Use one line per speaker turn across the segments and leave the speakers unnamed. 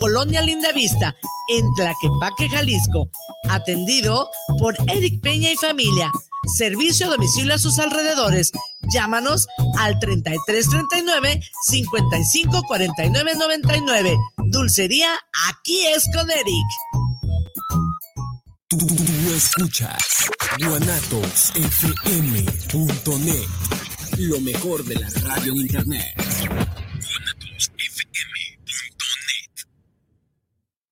Colonia Linda Vista, en Tlaquepaque, Jalisco. Atendido por Eric Peña y familia. Servicio a domicilio a sus alrededores. Llámanos al 3339 554999. Dulcería, aquí es con Eric.
Tú, escuchas guanatosfm.net. Lo mejor de la radio en internet.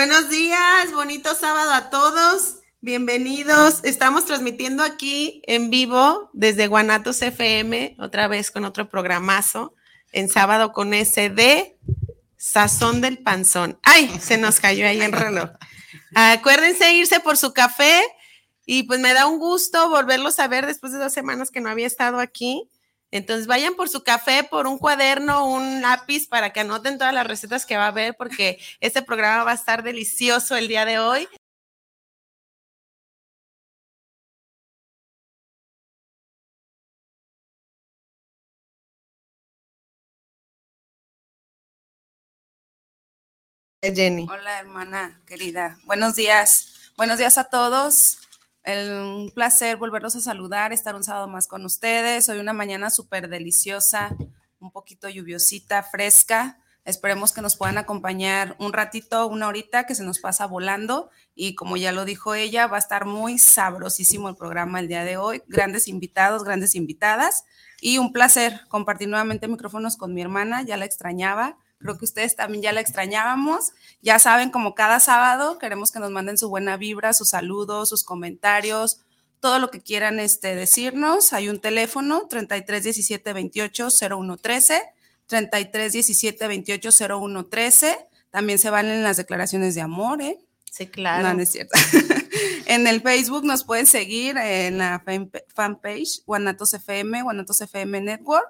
Buenos días, bonito sábado a todos. Bienvenidos. Estamos transmitiendo aquí en vivo desde Guanatos FM, otra vez con otro programazo, en sábado con SD, Sazón del Panzón. Ay, se nos cayó ahí el reloj. Acuérdense irse por su café y pues me da un gusto volverlos a ver después de dos semanas que no había estado aquí. Entonces vayan por su café, por un cuaderno, un lápiz para que anoten todas las recetas que va a haber porque este programa va a estar delicioso el día de hoy. Jenny.
Hola, hermana querida. Buenos días. Buenos días a todos un placer volverlos a saludar, estar un sábado más con ustedes. Hoy una mañana súper deliciosa, un poquito lluviosita, fresca. Esperemos que nos puedan acompañar un ratito, una horita, que se nos pasa volando. Y como ya lo dijo ella, va a estar muy sabrosísimo el programa el día de hoy. Grandes invitados, grandes invitadas. Y un placer compartir nuevamente micrófonos con mi hermana, ya la extrañaba. Creo que ustedes también ya la extrañábamos. Ya saben, como cada sábado, queremos que nos manden su buena vibra, sus saludos, sus comentarios, todo lo que quieran este, decirnos. Hay un teléfono 33 17 28 01 13, 33 17 28 01 13. También se valen las declaraciones de amor, ¿eh?
Sí, claro.
No, es cierto. en el Facebook nos pueden seguir en la fanpage Guanatos FM, Guanatos FM Network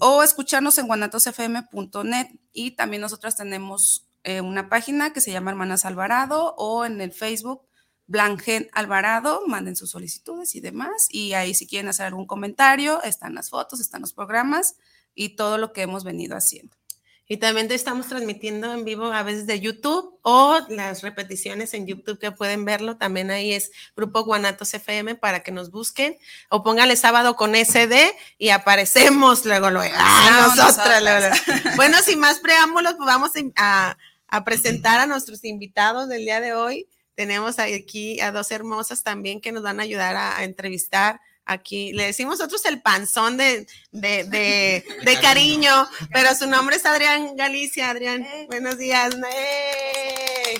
o escucharnos en guanatosfm.net. Y también nosotros tenemos eh, una página que se llama Hermanas Alvarado o en el Facebook Blangen Alvarado, manden sus solicitudes y demás. Y ahí si quieren hacer algún comentario, están las fotos, están los programas y todo lo que hemos venido haciendo.
Y también te estamos transmitiendo en vivo a veces de YouTube o las repeticiones en YouTube que pueden verlo. También ahí es Grupo Guanatos FM para que nos busquen o póngale sábado con SD y aparecemos luego, luego. Ah, nosotras, Bueno, sin más preámbulos, pues vamos a, a presentar a nuestros invitados del día de hoy. Tenemos aquí a dos hermosas también que nos van a ayudar a entrevistar aquí. Le decimos nosotros el panzón de, de, de, cariño, pero su nombre es Adrián Galicia. Adrián, eh. buenos días. ¡Eh!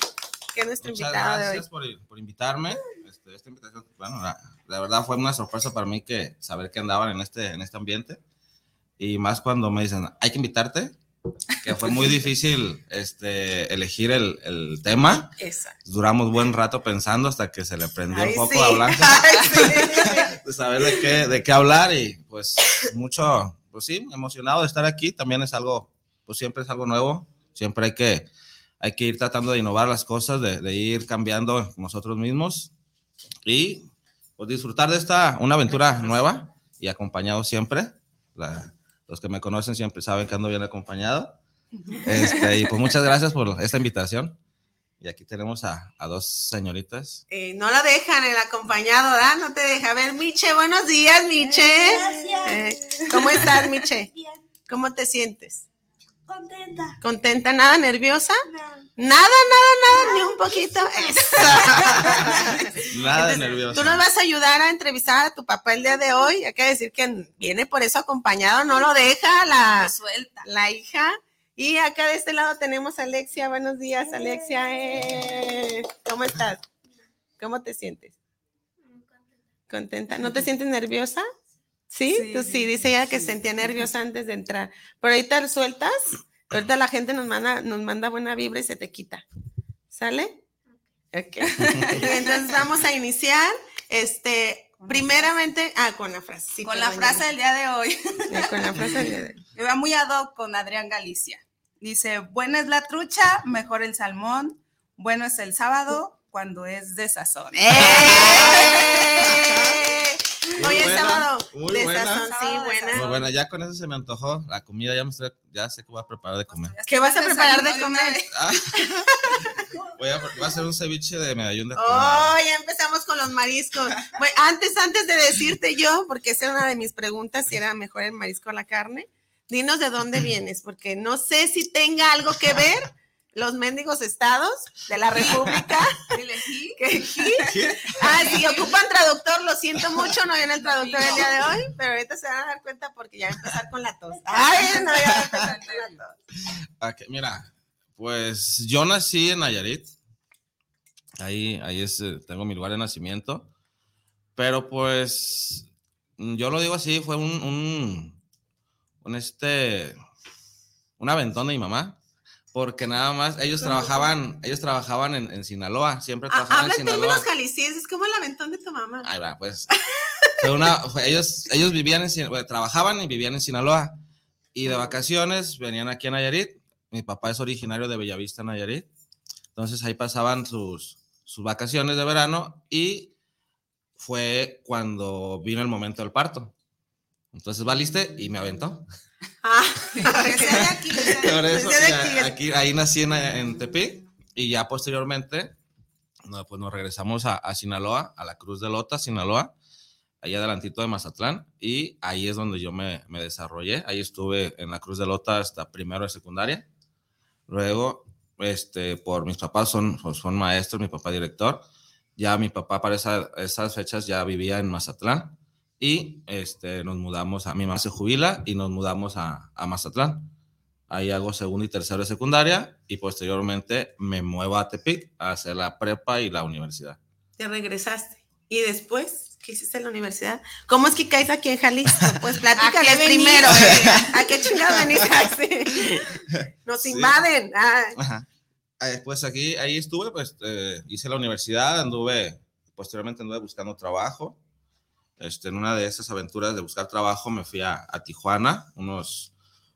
Que nuestro
Muchas
invitado
gracias Por, por, invitarme. Este, esta invitación, bueno, la, verdad fue una sorpresa para mí que saber que andaban en este, en este ambiente. Y más cuando me dicen, hay que invitarte que fue muy difícil este, elegir el, el tema.
Exacto.
Duramos buen rato pensando hasta que se le prendió un poco a Blanca de saber de qué, de qué hablar y pues mucho, pues sí, emocionado de estar aquí. También es algo, pues siempre es algo nuevo. Siempre hay que, hay que ir tratando de innovar las cosas, de, de ir cambiando nosotros mismos y pues disfrutar de esta, una aventura nueva y acompañado siempre. La, los que me conocen siempre saben que ando bien acompañado. Este, y pues muchas gracias por esta invitación. Y aquí tenemos a, a dos señoritas.
Eh, no la dejan el acompañado, ¿verdad? No te deja. A ver, Miche, buenos días, Miche.
Gracias.
Eh, ¿Cómo estás, Miche?
Bien.
¿Cómo te sientes?
Contenta.
¿Contenta? ¿Nada nerviosa?
No.
Nada, nada, nada, ni un poquito.
Nada de nervioso.
Tú nos vas a ayudar a entrevistar a tu papá el día de hoy. Hay que decir que viene por eso acompañado, no lo deja la,
suelta.
la hija. Y acá de este lado tenemos a Alexia. Buenos días, Alexia. Eh, ¿Cómo estás? ¿Cómo te sientes? Contenta. ¿No te sientes nerviosa? ¿Sí?
Sí,
Tú sí, dice ella que
sí.
sentía nerviosa antes de entrar. Pero ahorita sueltas, ahorita la gente nos manda, nos manda buena vibra y se te quita. ¿Sale? Ok. Entonces vamos a iniciar. Este, primeramente, ah, con la frase.
Con la frase del día de hoy.
con la frase del día de hoy.
Me va muy ad hoc con Adrián Galicia. Dice, buena es la trucha, mejor el salmón, bueno es el sábado cuando es de sazón.
¡Eh!
Muy
Hoy es sábado
muy
de
buena.
sazón, sí, buena.
Muy buena, ya con eso se me antojó. La comida ya me estoy, ya sé que voy a preparar de comer.
¿Qué vas a preparar de comer?
Ah, voy, a, voy a hacer un ceviche de medallón de.
Oh, ya empezamos con los mariscos. Bueno, antes, antes de decirte yo, porque esa era una de mis preguntas, si era mejor el marisco o la carne, dinos de dónde vienes, porque no sé si tenga algo que ver los mendigos estados de la República.
Elegí.
que- Ah, si ocupan traductor, lo siento mucho, no viene el traductor el día de hoy, pero ahorita se van a dar cuenta porque ya va a empezar con la tos. Ay, no, ya va a empezar con la tos.
Que- mira, pues yo nací en Nayarit. Ahí, ahí es, eh, tengo mi lugar de nacimiento. Pero pues, yo lo digo así, fue un, un, un este, un aventón de mi mamá. Porque nada más, ellos trabajaban, ellos trabajaban en, en Sinaloa, siempre
Ah,
trabajaban
habla
en Sinaloa.
términos jaliscienses, como el aventón de tu mamá.
Ahí va, pues. Fue una, fue- ellos, ellos vivían en, trabajaban y vivían en Sinaloa. Y de vacaciones venían aquí a Nayarit. Mi papá es originario de Bellavista, Nayarit. Entonces ahí pasaban sus, sus vacaciones de verano y fue cuando vino el momento del parto. Entonces valiste y me aventó.
Ah,
Que sea de aquí, que sea de
Por
aquí.
eso,
Desde
ya,
aquí.
aquí, ahí nací en, en Tepic y ya posteriormente no, pues nos regresamos a, a Sinaloa, a la Cruz de Lota, Sinaloa, ahí adelantito de Mazatlán y ahí es donde yo me, me desarrollé. Ahí estuve en la Cruz de Lota hasta primero de secundaria. Luego, este, por mis papás son, pues, son maestros, mi papá director. Ya mi papá para esa- esas fechas ya vivía en Mazatlán y este, nos mudamos a mi mamá se jubila y nos mudamos a, a Mazatlán. Ahí hago segundo y tercero de secundaria y posteriormente me muevo a Tepic a hacer la prepa y la universidad.
te regresaste. ¿Y después qué hiciste en la universidad? ¿Cómo es que caes aquí en Jalisco? Pues platícales primero. ¿A qué? Ah, sí. Nos
Sí.
invaden. Ah,
Ajá. Eh, Pues aquí, ahí estuve, pues eh, hice la universidad, anduve, posteriormente anduve buscando trabajo. Este, en una de esas aventuras de buscar trabajo me fui a, a Tijuana unos,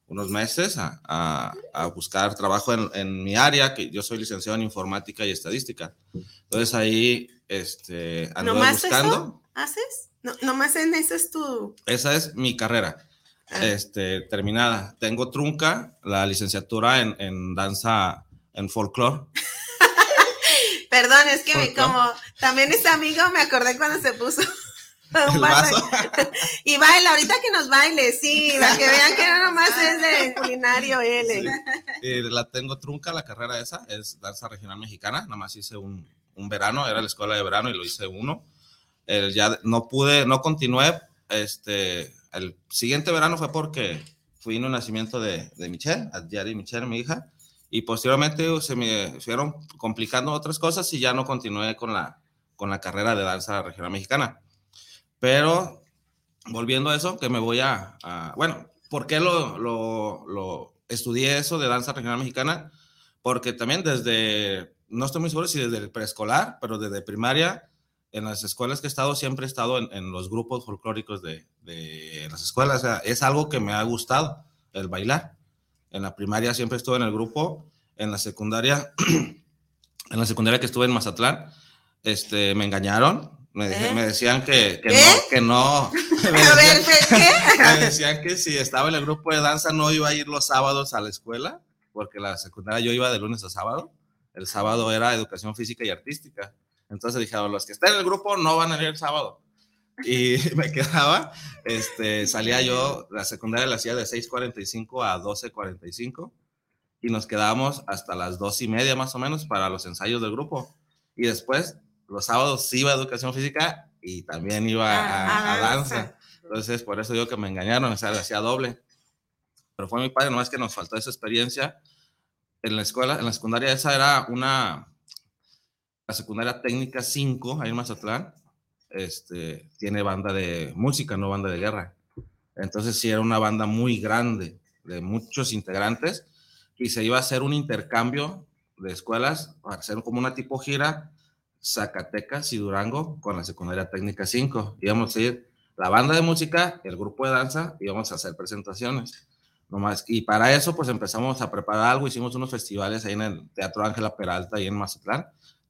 unos meses a, a- a buscar trabajo en, en mi área, que yo soy licenciado en informática y estadística. Entonces ahí este, anduve
¿Nomás
buscando.
eso haces? No, nomás en eso es tu...
Esa es mi carrera
Ah.
este, terminada. Tengo trunca la licenciatura en, en danza, en folclore.
Perdón, es que me- como también es amigo, me acordé cuando se puso un vaso. Y baila, ahorita que nos baile, sí, para que vean que no nomás es de culinario él. eh.
Eh, la tengo trunca, la carrera esa, es danza regional mexicana. Nada más hice un, un verano, era la escuela de verano y lo hice uno. El, ya no pude, no continué. Este, el siguiente verano fue porque fui en un nacimiento de, de Michelle, Yari Michelle, mi hija. Y posteriormente uh, se me fueron complicando otras cosas y ya no continué con la, con la carrera de danza regional mexicana. Pero volviendo a eso, que me voy a, a- bueno, ¿por qué lo, lo, lo estudié eso de danza regional mexicana? Porque también desde, no estoy muy seguro si desde el preescolar, pero desde primaria, en las escuelas que he estado, siempre he estado en, en los grupos folclóricos de, de las escuelas. O sea, es algo que me ha gustado, el bailar. En la primaria siempre estuve en el grupo, en la secundaria, en la secundaria que estuve en Mazatlán, este, me engañaron, me,
¿Eh?
me decían que, que no, que no, me
A ver,
decían-
¿qué?
me decían que si estaba en el grupo de danza no iba a ir los sábados a la escuela, porque la secundaria yo iba de lunes a sábado. El sábado era educación física y artística. Entonces dijeron, los que están en el grupo no van a ir el sábado. Y me quedaba, este, salía yo, la secundaria la hacía de 6.45 a 12.45 y nos quedábamos hasta las dos y media más o menos para los ensayos del grupo. Y después, los sábados sí iba a educación física y también iba a,
Ah,
a
a
danza. Entonces, por eso digo que me engañaron, o sea, hacía doble. Pero fue mi padre, no es que nos faltó esa experiencia. En la escuela, en la secundaria, esa era una, la secundaria técnica 5, ahí en Mazatlán, este, tiene banda de música, no banda de guerra. Entonces sí era una banda muy grande, de muchos integrantes, y se iba a hacer un intercambio de escuelas, para hacer como una tipo gira, Zacatecas y Durango con la secundaria técnica 5. Íbamos a ir la banda de música, el grupo de danza, íbamos a hacer presentaciones. Nomás, y para eso, pues empezamos a preparar algo, hicimos unos festivales ahí en el Teatro Ángela Peralta, ahí en Mazatlán.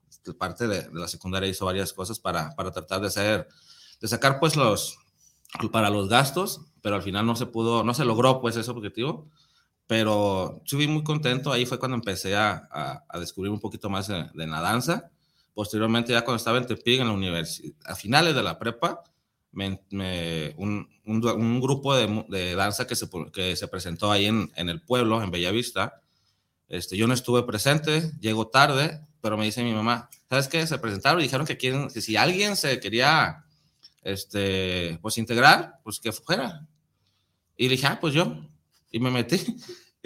Este, parte de, de, la secundaria hizo varias cosas para, para tratar de hacer, de sacar pues los, para los gastos, pero al final no se pudo, no se logró pues ese objetivo, pero estuve muy contento, ahí fue cuando empecé a, a, a descubrir un poquito más de, de, la danza. Posteriormente, ya cuando estaba en Tepic, en la universidad, a finales de la prepa, un, un, grupo de, de, danza que se, que se presentó ahí en, en, el pueblo, en Bellavista. Este, yo no estuve presente, llego tarde, pero me dice mi mamá, ¿sabes qué? Se presentaron y dijeron que, quieren, si alguien se quería este, pues integrar, pues que fuera. Y dije, ah, pues yo. Y me metí.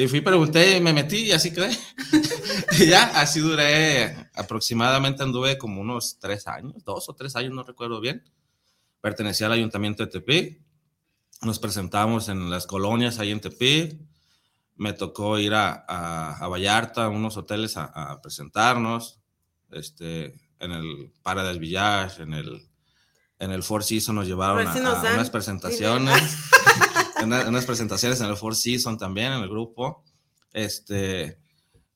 Y fui, pregunté, y me metí y así quedé. y ya, así duré, aproximadamente anduve como unos tres años, dos o tres años, no recuerdo bien pertenecía al ayuntamiento de Tepic. Nos presentamos en las colonias ahí en Tepic. Me tocó ir a, a, a Vallarta, a unos hoteles a, a, presentarnos. Este, en el Para del Village, en el, en el Four Seasons nos llevaron
si
a,
nos
a unas presentaciones. una, unas presentaciones en el Four Seasons también, en el grupo. Este,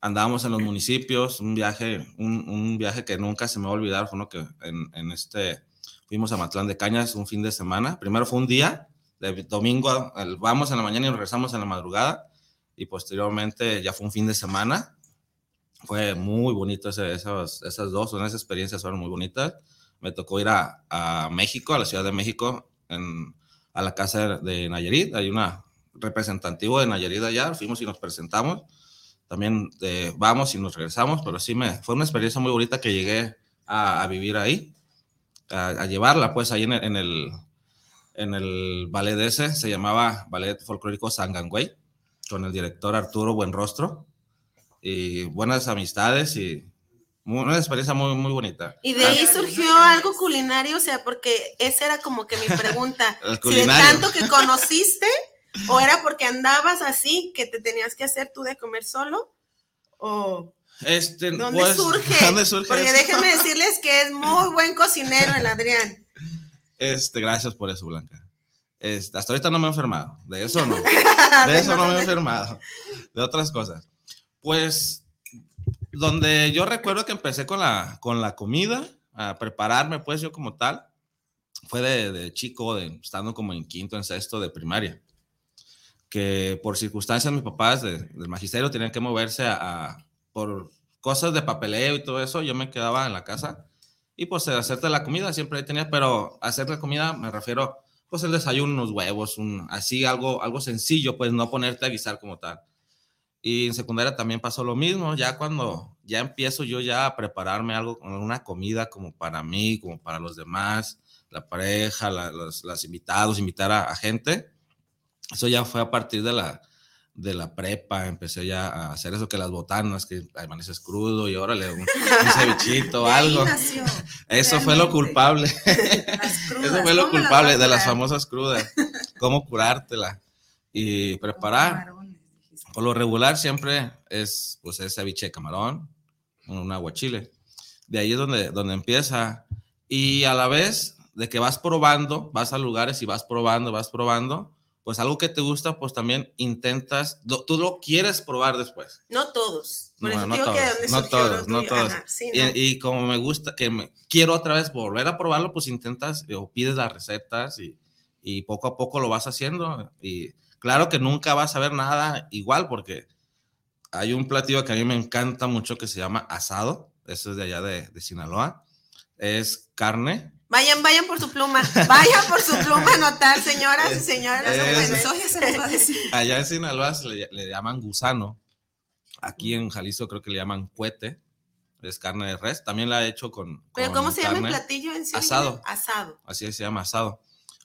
andábamos en los municipios, un viaje, un, un, viaje que nunca se me va a olvidar, fue uno que en, en este fuimos a Matlán de Cañas un fin de semana. Primero fue un día, de domingo, vamos en la mañana y regresamos en la madrugada. Y posteriormente ya fue un fin de semana. Fue muy bonito ese, esas, esas dos, esas experiencias fueron muy bonitas. Me tocó ir a, a México, a la Ciudad de México, en, a la casa de Nayarit. Hay una representativo de Nayarit allá. Fuimos y nos presentamos. También eh, vamos y nos regresamos, pero sí me fue una experiencia muy bonita que llegué a, a vivir ahí a, a llevarla, pues ahí en el, en el, en el ballet ese, se llamaba Ballet Folclórico Sangangüey, con el director Arturo Buenrostro, y buenas amistades y una experiencia muy, muy bonita.
Y de ahí surgió algo culinario, o sea, porque esa era como que mi pregunta. si de tanto que conociste, o era porque andabas así, que te tenías que hacer tú de comer solo, o...
Este,
¿Dónde,
pues,
surge?
¿Dónde surge?
Porque
eso?
déjenme decirles que es muy buen cocinero el Adrián.
Este, gracias por eso, Blanca. Este, hasta ahorita no me he enfermado. De eso no. De eso no me he enfermado. De otras cosas. Pues, donde yo recuerdo que empecé con la, con la comida, a prepararme, pues yo como tal, fue de, chico, de, estando como en quinto, en sexto de primaria. Que por circunstancias mis papás de, del magisterio tenían que moverse por cosas de papeleo y todo eso, yo me quedaba en la casa y pues hacerte la comida siempre tenía, pero hacer la comida me refiero, pues el desayuno, unos huevos, un, así algo, algo sencillo, pues no ponerte a guisar como tal. Y en secundaria también pasó lo mismo, ya cuando ya empiezo yo ya a prepararme algo, una comida como para mí, como para los demás, la pareja, la, los, los, invitados, invitar a, a gente, eso ya fue a partir de la, de la prepa, empecé ya a hacer eso que las botanas, que amaneces crudo y órale, un, un cevichito algo.
nació,
eso fue lo culpable.
Crudas,
eso fue lo
¿cómo
culpable de las famosas crudas. Cómo curártela y preparar. Por lo regular siempre es pues es ceviche de camarón, un aguachile. De ahí es donde, donde empieza. Y a la vez de que vas probando, vas a lugares y vas probando, vas probando, pues algo que te gusta, pues también intentas, tú lo quieres probar después.
No todos. Por
no,
eso
no
digo
todos,
que
no todos,
lo
no todos.
Ajá, sí,
Y, y como me gusta, que me, quiero otra vez volver a probarlo, pues intentas o pides las recetas y, y poco a poco lo vas haciendo. Y claro que nunca vas a ver nada igual porque hay un platillo que a mí me encanta mucho que se llama asado, eso es de allá de, de Sinaloa. Es carne,
Vayan, vayan por su pluma. Vayan por su pluma a anotar, señoras y señores.
Es-
Bueno,
Soya se les va a decir.
Allá en Sinaloa se le, le llaman gusano. Aquí en Jalisco creo que le llaman cuete. Es carne de res. También la he hecho con.
Pero
con
¿cómo se llama el platillo en sí?
Asado.
Asado.
Así se llama asado.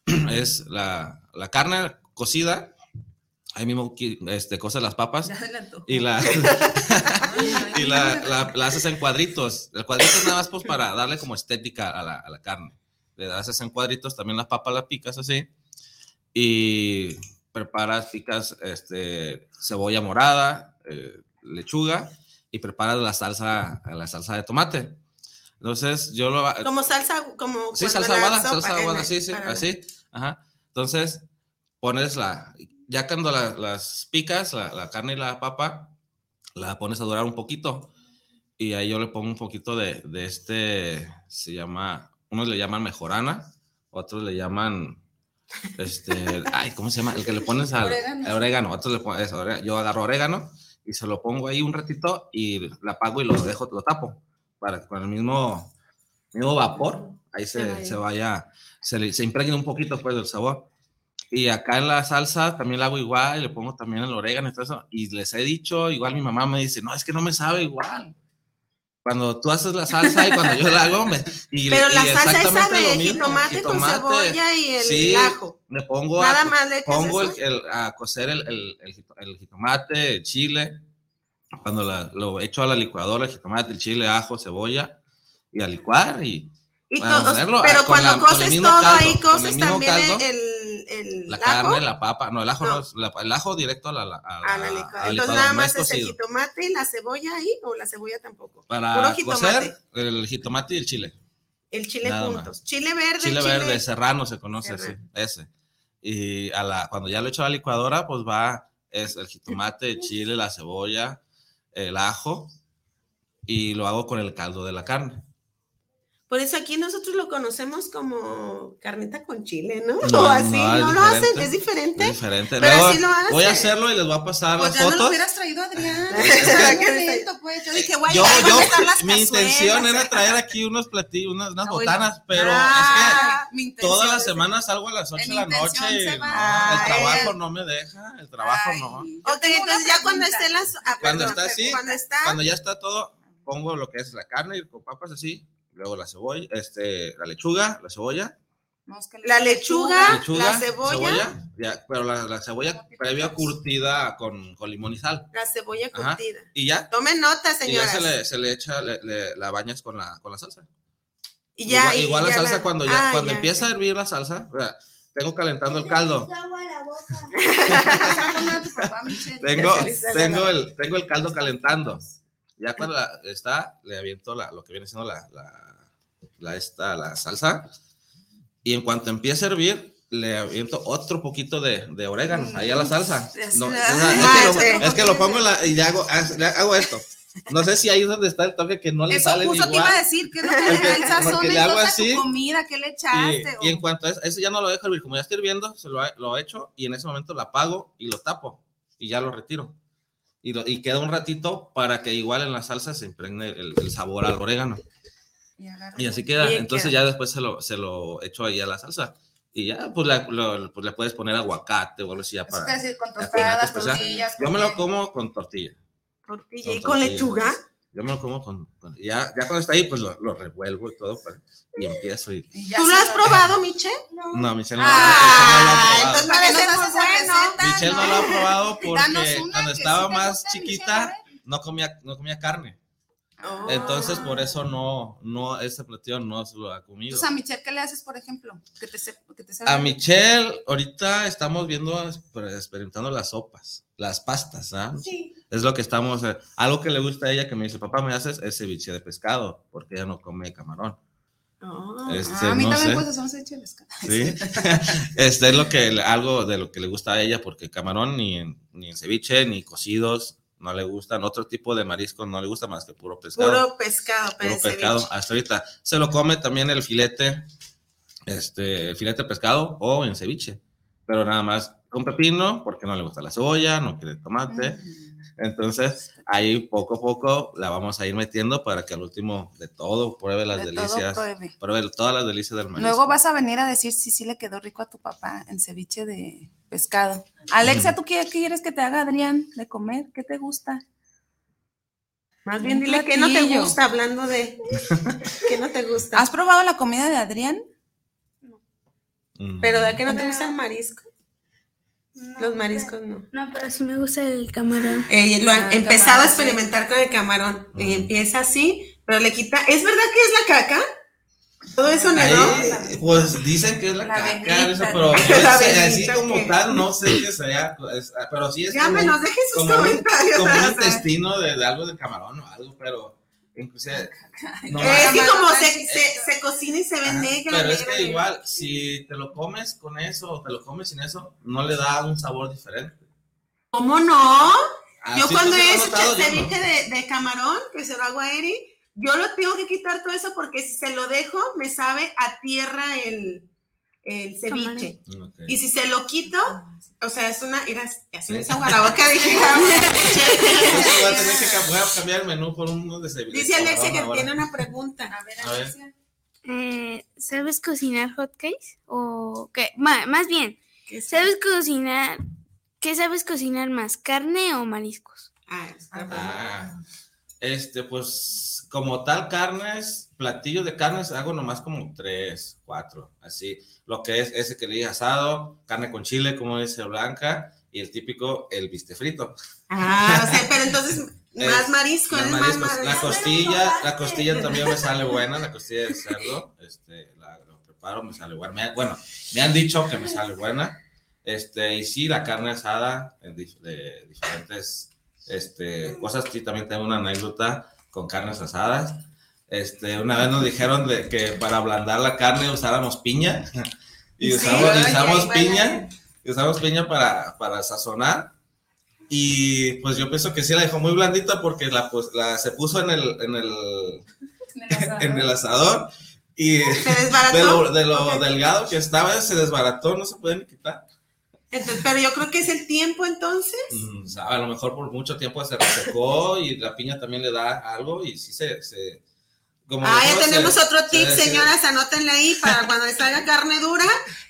es la, la carne cocida. Ahí mismo este, cose las papas. Y la, y la, la, la, haces en cuadritos. El cuadrito es nada más pues para darle como estética a la, a la carne. Le haces en cuadritos, también las papas las picas así. Y preparas, picas este, cebolla morada, eh, lechuga y preparas la salsa, la salsa de tomate. Entonces, yo lo...
Como salsa, como...
Sí, salsa aguada, salsa aguada, sí, sí, así. Ajá. Entonces, pones la... Ya cuando la, las picas, la, la, carne y la papa, la pones a dorar un poquito. Y ahí yo le pongo un poquito de, de este, se llama, unos le llaman mejorana, otros le llaman este, ay, ¿cómo se llama? El que le pones al orégano. orégano. Otros le pones, yo agarro orégano y se lo pongo ahí un ratito y la apago y lo dejo, lo tapo para que con el mismo, mismo vapor ahí se, se vaya, se, se impregne un poquito pues del sabor. Y acá en la salsa también la hago igual y le pongo también el orégano y todo eso. Y les he dicho, igual mi mamá me dice, no, es que no me sabe igual cuando tú haces la salsa y cuando yo la hago, me, y,
pero la salsa esa de jitomate, jitomate, con cebolla y el
sí,
ajo.
Me pongo
Nada
a,
más le
pongo el, el, a cocer el, el, jitomate, el chile, cuando la, lo echo a la licuadora, el jitomate, el chile, ajo, cebolla, y a licuar y,
y todos, pero cuando la, coces todo caldo, ahí, coces también caldo, el, el,
la
ajo?
carne, la papa, no, el ajo no, no el ajo directo a la, a,
a la licuadora. Entonces nada más es el jitomate y la cebolla ahí, o la cebolla tampoco.
Para cocer, el jitomate y el chile.
El chile
Nada
juntos.
más.
Chile verde.
Chile verde, serrano se conoce
Serrano.
ese. Y a la, cuando ya lo echo a la licuadora, pues va, es el jitomate, el chile, la cebolla, el ajo, y lo hago con el caldo de la carne.
Por eso aquí nosotros lo conocemos como carnita con chile, ¿no?
No,
o así,
no,
lo hacen, es diferente.
Es diferente.
Pero
Luego
así lo hacen.
voy a hacerlo y les voy a pasar
Pues
las
ya no lo
fotos.
hubieras traído, Adrián.
Que-
momento, pues. Yo dije, güey,
Yo,
¿dónde
yo,
las
mi intención era traer aquí unos platillos, unas, unas
Ah,
botanas, pero
Ah,
es que
intención
todas las semanas salgo a las 8
En
de la noche. y no, el trabajo no me deja, el trabajo
Ay,
no.
Ok, entonces ya cuando estén las. ah,
Cuando
perdón,
está así,
Cuando está.
Cuando ya está todo, pongo lo que es la carne con papas así, luego la cebolla, este, la lechuga, la cebolla,
La lechuga,
lechuga,
la cebolla,
ya, pero la, la cebolla previa curtida con, con limón y sal.
la cebolla
Ajá.
curtida.
Y ya,
Tomen nota,
y ya
señoras.
se le, se le echa, le, le- la bañas con la, con la salsa.
Y ya,
igual
y
igual la
ya
salsa cuando ya,
Ah,
cuando
ya.
empieza a hervir la salsa, tengo calentando el caldo.
la.
Tengo, tengo,
la-
el, tengo el caldo calentando. Ya cuando la- está, le aviento la, lo que viene siendo la, la, la, esta, la salsa. Y en cuanto empiece a hervir, le aviento otro poquito de, de orégano ahí a la salsa. No, o sea, es, que lo, es que lo pongo en la, y le hago, le hago esto. No sé si ahí es donde está el toque que no le
Eso
sale
justo te iba a
igual.
decir, que es lo que le
Porque-
sazón
porque le hago así,
tu comida, ¿qué le
Y,
echaste?
y en
O-
cuanto a eso, eso ya no lo dejo hervir, como ya está hirviendo, se lo, lo echo y en ese momento lo apago y lo tapo y ya lo retiro. Y, lo- y queda un ratito para que igual en la salsa se impregne el, el sabor al orégano.
Y
así queda. Entonces
queda.
ya después se lo, se lo echo ahí a la salsa. Y ya, pues, la- lo- pues le puedes poner aguacate o algo así ya para...
quiere decir con tostadas,
pues,
tortillas.
Yo me lo como con tortilla.
Tortilla.
Con
¿Y con
tortilla.
lechuga?
Yo me lo como con... con- ya, ya cuando está ahí, pues lo, lo revuelvo y todo. para- y empiezo y...
Y
¿Tú lo has probado, Miche?
No, Michelle no,
Ah,
Michelle no lo ha
entonces
probado. Michelle no lo ha probado porque cuando estaba más chiquita no comía, no comía carne.
Oh.
Entonces por eso no, no, ese platillo no se lo ha comido.
Entonces, a Michelle, ¿qué le haces, por ejemplo? Que te, se- que te
A Michelle, ahorita estamos viendo, exper- experimentando las sopas, las pastas, ¿ah?
Sí.
Es lo que estamos, eh, algo que le gusta a ella que me dice, papá, me haces ese ceviche de pescado, porque ella no come camarón.
Oh.
Este,
Ah, a mí
no
también hacer un ceviche de pescado.
Sí. este es lo que, algo de lo que le gusta a ella, porque camarón ni en, ni en ceviche, ni cocidos, no le gustan. Otro tipo de marisco no le gusta más que puro pescado.
Puro pescado,
puro pescado. Hasta ahorita. Se lo come también el filete, este, el filete de pescado o en ceviche. Pero nada más con pepino, porque no le gusta la cebolla, no quiere tomate. Entonces, ahí poco a poco la vamos a ir metiendo para que al último de todo pruebe las
De todo
delicias.
pruebe.
Pruebe todas las delicias del marisco.
Luego vas a venir a decir si sí le quedó rico a tu papá en ceviche de pescado. Alexa, ¿tú qué qué quieres que te haga Adrián de comer? ¿Qué te gusta?
Más bien dile que no te gusta hablando de. que no te gusta.
¿Has probado la comida de Adrián?
Mm.
Pero de que no te gusta el marisco.
No,
Los mariscos no.
No, pero sí me gusta el camarón.
Eh, lo han
Ah,
empezado
camarón,
a experimentar con el camarón. Y
Ujú.
empieza así, pero le quita. ¿Es verdad que es la caca? Todo eso
Ahí,
negó.
pues dicen que es la,
La
caca, eso, pero no
La
sé,
venita,
así como tal, no sé qué sea, es- pero sí es
Ya
como,
dejen sus
como un,
comentarios.
como un intestino de, de algo de camarón o algo, pero inclusive no
es que como se,
franchise.
se, se cocina y se ve negra.
Pero es que
negra.
igual, si te lo comes con eso o te lo comes sin eso, no le da un sabor diferente.
¿Cómo no? Yo
Así
cuando he hecho
yo
ceviche de, de camarón, que se lo hago a Eri, yo lo tengo que quitar todo eso porque si se lo dejo, me sabe a tierra el, el ceviche. Y si se lo quito, o sea, es una. Boca. Dije,
Entonces voy a tener que voy a cambiar el menú por uno de ceviche.
Dice Alexia que
ahora.
tiene una pregunta.
A ver,
A ver.
Alicia.
Eh, ¿Sabes cocinar hotcakes? O qué? Más bien. ¿sabes cocinar? ¿Qué sabes cocinar más, carne o mariscos?
Ah, está bueno.
Ah, este, pues, como tal, carnes, platillos de carnes, hago nomás como tres, cuatro, así. Lo que es ese que le dije asado, carne con chile, como dice Blanca, y el típico, el biste frito.
Ah, o sea, pero entonces
Eh,
más marisco, más marisco.
la costilla, la costilla también me sale buena, la costilla de cerdo, este, la, lo preparo, me sale buena. Me bueno, me han dicho que me sale buena, este, y sí, la carne asada en dif- de diferentes, este, cosas, sí, también tengo una anécdota con carnes asadas. Este, una vez nos dijeron de que para ablandar la carne usáramos piña, y
Sí,
usamos,
oye,
usamos
bueno.
piña, y usamos piña para, para sazonar, y pues yo pienso que sí la dejó muy blandita porque la, pues, la se puso en el, en el, en el asador y
Se
de lo, de lo delgado que estaba se desbarató, no se puede ni quitar.
Entonces, pero yo creo que es el tiempo entonces.
Mm, a lo mejor por mucho tiempo se resecó y la piña también le da algo y sí se... se como
Ah, ya tenemos
se-
otro tip,
se- se-
señoras, anótenle ahí para cuando les salga carne dura,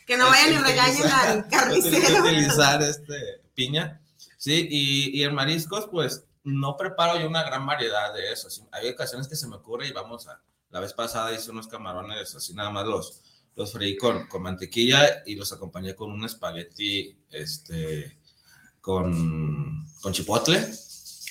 que no vayan y regañen al carnicero.
utilizar este piña, sí, y, y en mariscos, pues no preparo yo una gran variedad de eso. hay ocasiones que se me ocurre y vamos a. La vez pasada hice unos camarones así, nada más los, los freí con, con mantequilla y los acompañé con un espagueti este, con, con chipotle.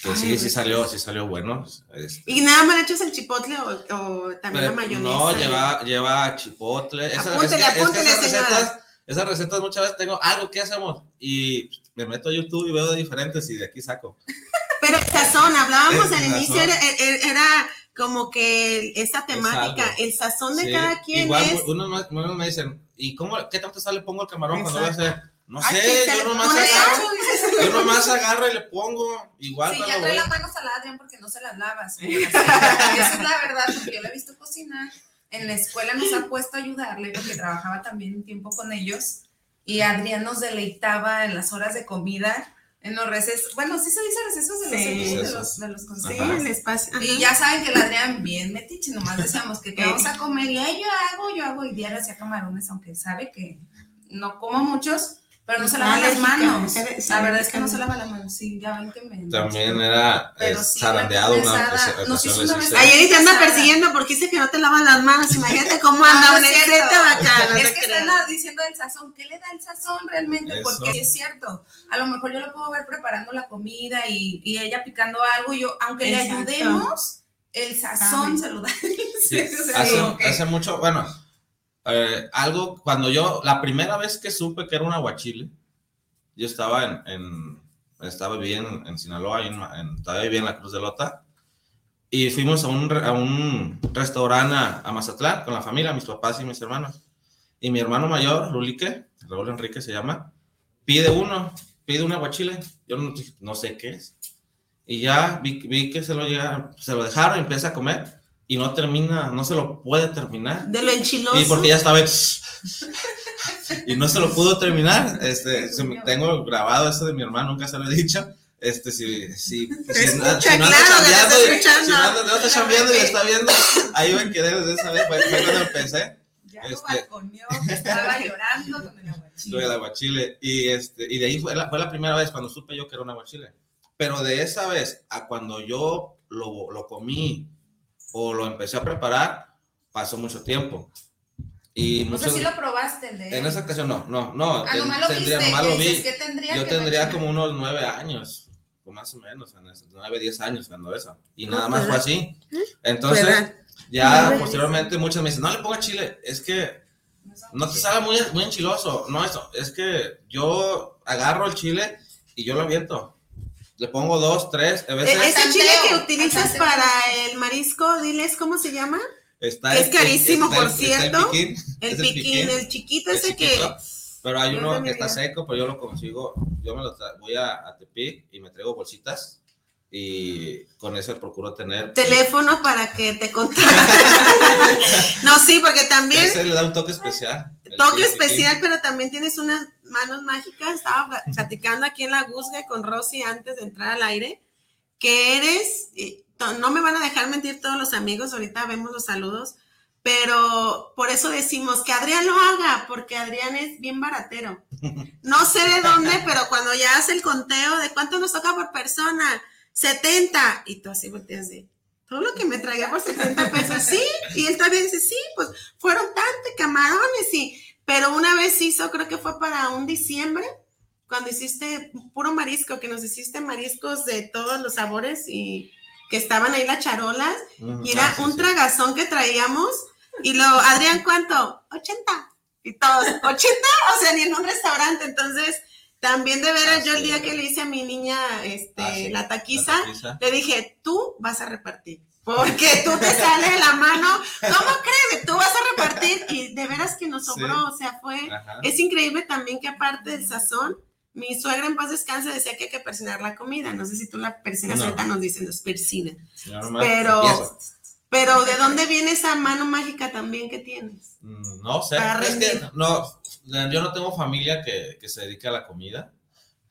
Que
Ay,
sí, sí salió, sí salió bueno. este,
¿Y nada más le echas el chipotle o, o también la
pero
mayonesa?
No, lleva, lleva chipotle. Esas-
Apúntele,
es que- esas recetas, esas recetas muchas veces tengo algo que hacemos y me meto a YouTube y veo de diferentes y de aquí saco.
Pero sazón, hablábamos al inicio, era- era como que esa temática, el sazón de
Sí,
cada quien
Igual
es.
unos, me- unos me dicen, ¿y cómo, qué tanto sale pongo el camarón cuando voy a
Exacto.
hacer? No
Ay,
sé, yo
le
nomás agarro, yo nomás agarro y le pongo igual
Sí, ya trae
voy.
la mano salada, Adrián, porque no se las lavas. Esa es la verdad, porque yo la he visto cocinar. En la escuela nos ha puesto a ayudarle, porque trabajaba también un tiempo con ellos. Y Adrián nos deleitaba en las horas de comida, en los recesos. Bueno, sí se dice recesos de los,
Sí.
de los, de los
Sí,
consejos.
el espacio.
Y ya saben que el Adrián bien metiche, nomás decíamos que, que vamos a comer y ay, yo hago, yo hago y diario hacía camarones, aunque sabe que no como muchos, pero no se lava las manos.
eres
La verdad es que no se lava las manos, sí, ya ven que me...
También era eh,
sí,
zarandeado
la
una
una vez-
Ayer te anda persiguiendo porque dice que no te lavan las manos. Imagínate cómo
Ah,
anda
no
un
es cierto.
exceso acá. No
es que están diciendo del sazón, ¿qué le da el sazón realmente?
Eso.
Porque es cierto, a lo mejor yo lo puedo ver preparando la comida y, y ella picando algo y yo, aunque
Exacto.
le ayudemos, el sazón se lo da.
Hace mucho, bueno, eh, algo, cuando yo, la primera vez que supe que era un aguachile, yo estaba en, estaba viviendo en, Sinaloa, en, en, todavía vivía en la Cruz de Lota, y fuimos a un, a un restaurante a, a Mazatlán con la familia, mis papás y mis hermanos. Y mi hermano mayor, Lulique, Raúl Enrique se llama, pide uno, pide un aguachile. Yo no, sé qué es. Y ya vi, vi que se lo, llega, se lo dejaron y empieza a comer y no termina, no se lo puede terminar.
De lo enchiloso.
Y porque ya estaba y no se lo pudo terminar. Este, me- tengo grabado eso de mi hermano, nunca se lo he dicho. Este, si, si, si,
Escucha,
si no anda
claro, que
chambeando,
te
y- si no anda- no está chambeando y le está viendo, ahí va a querer desde esa vez, fue, fue cuando empecé
Ya lo
Este-
balconeó, que estaba llorando con el aguachile.
lo del aguachile. Y, este, y de ahí fue la, fue la primera vez cuando supe yo que era un aguachile. Pero de esa vez a cuando yo lo, lo comí o lo empecé a preparar, pasó mucho tiempo. Y
No sé
muchos,
si lo probaste, de
en esa ocasión no, no, no.
Ah, nomás lo
tendría-
viste,
nomás
y
lo vi.
dices, ¿qué tendría
Yo
que
tendría como unos nueve años, o más o menos, en ese- nueve, diez años cuando eso. Y
No,
nada más
pues,
fue así. Entonces,
¿verdad?
ya
Nueve,
posteriormente muchos me dicen, no le ponga chile, es que no te salga muy, muy enchiloso. No, eso, es que yo agarro el chile y yo lo aviento. Le pongo dos, tres, a
E-
veces
Ese chile que utilizas para el marisco, diles cómo se llama.
está
es
el-
carísimo,
está
por
el- está el
cierto.
piquín,
El
es
piquín, el chiquito ese que...
Pero hay uno que está seco, pero yo lo consigo, yo me lo voy a, a Tepic y me traigo bolsitas y con eso procuro tener...
Teléfono para que te contacten. no, sí, porque también
Ese le da un toque especial.
toque especial, pero también tienes unas manos mágicas. Estaba pla- platicando aquí en la Guzga con Rosy antes de entrar al aire, que eres, no me van a dejar mentir todos los amigos, ahorita vemos los saludos, pero por eso decimos que Adrián lo haga, porque Adrián es bien baratero. No sé de dónde, pero cuando ya hace el conteo de cuánto nos toca por persona, 70, y tú así volteas de, todo lo que me traía por 70 pesos, sí, y él también dice, sí, pues fueron tantos camarones, y, pero una vez hizo, creo que fue para un diciembre, cuando hiciste puro marisco, que nos hiciste mariscos de todos los sabores y que estaban ahí las charolas,
Mm,
y era
ah, sí,
un
sí.
tragazón que traíamos, y lo, Adrián, ¿cuánto? 80. Y todos, 80, o sea, ni en un restaurante. Entonces, también de veras,
Ah,
yo el
sí.
día que le hice a mi niña este,
Ah, sí,
la taquiza,
la taquiza.
le dije, tú vas a repartir. Porque tú te sale de la mano. ¿Cómo crees? Tú vas a repartir. Y de veras que nos sobró.
Sí.
O sea, fue.
Ajá.
Es increíble también que aparte del sazón, mi suegra en paz descanse decía que hay que persinar la comida. No sé si tú la persinas,
No.
ahorita nos dicen, persina. Pero, pero ¿de dónde viene esa mano mágica también que tienes?
Mm, No sé, es que no, yo no tengo familia que, que se dedique a la comida,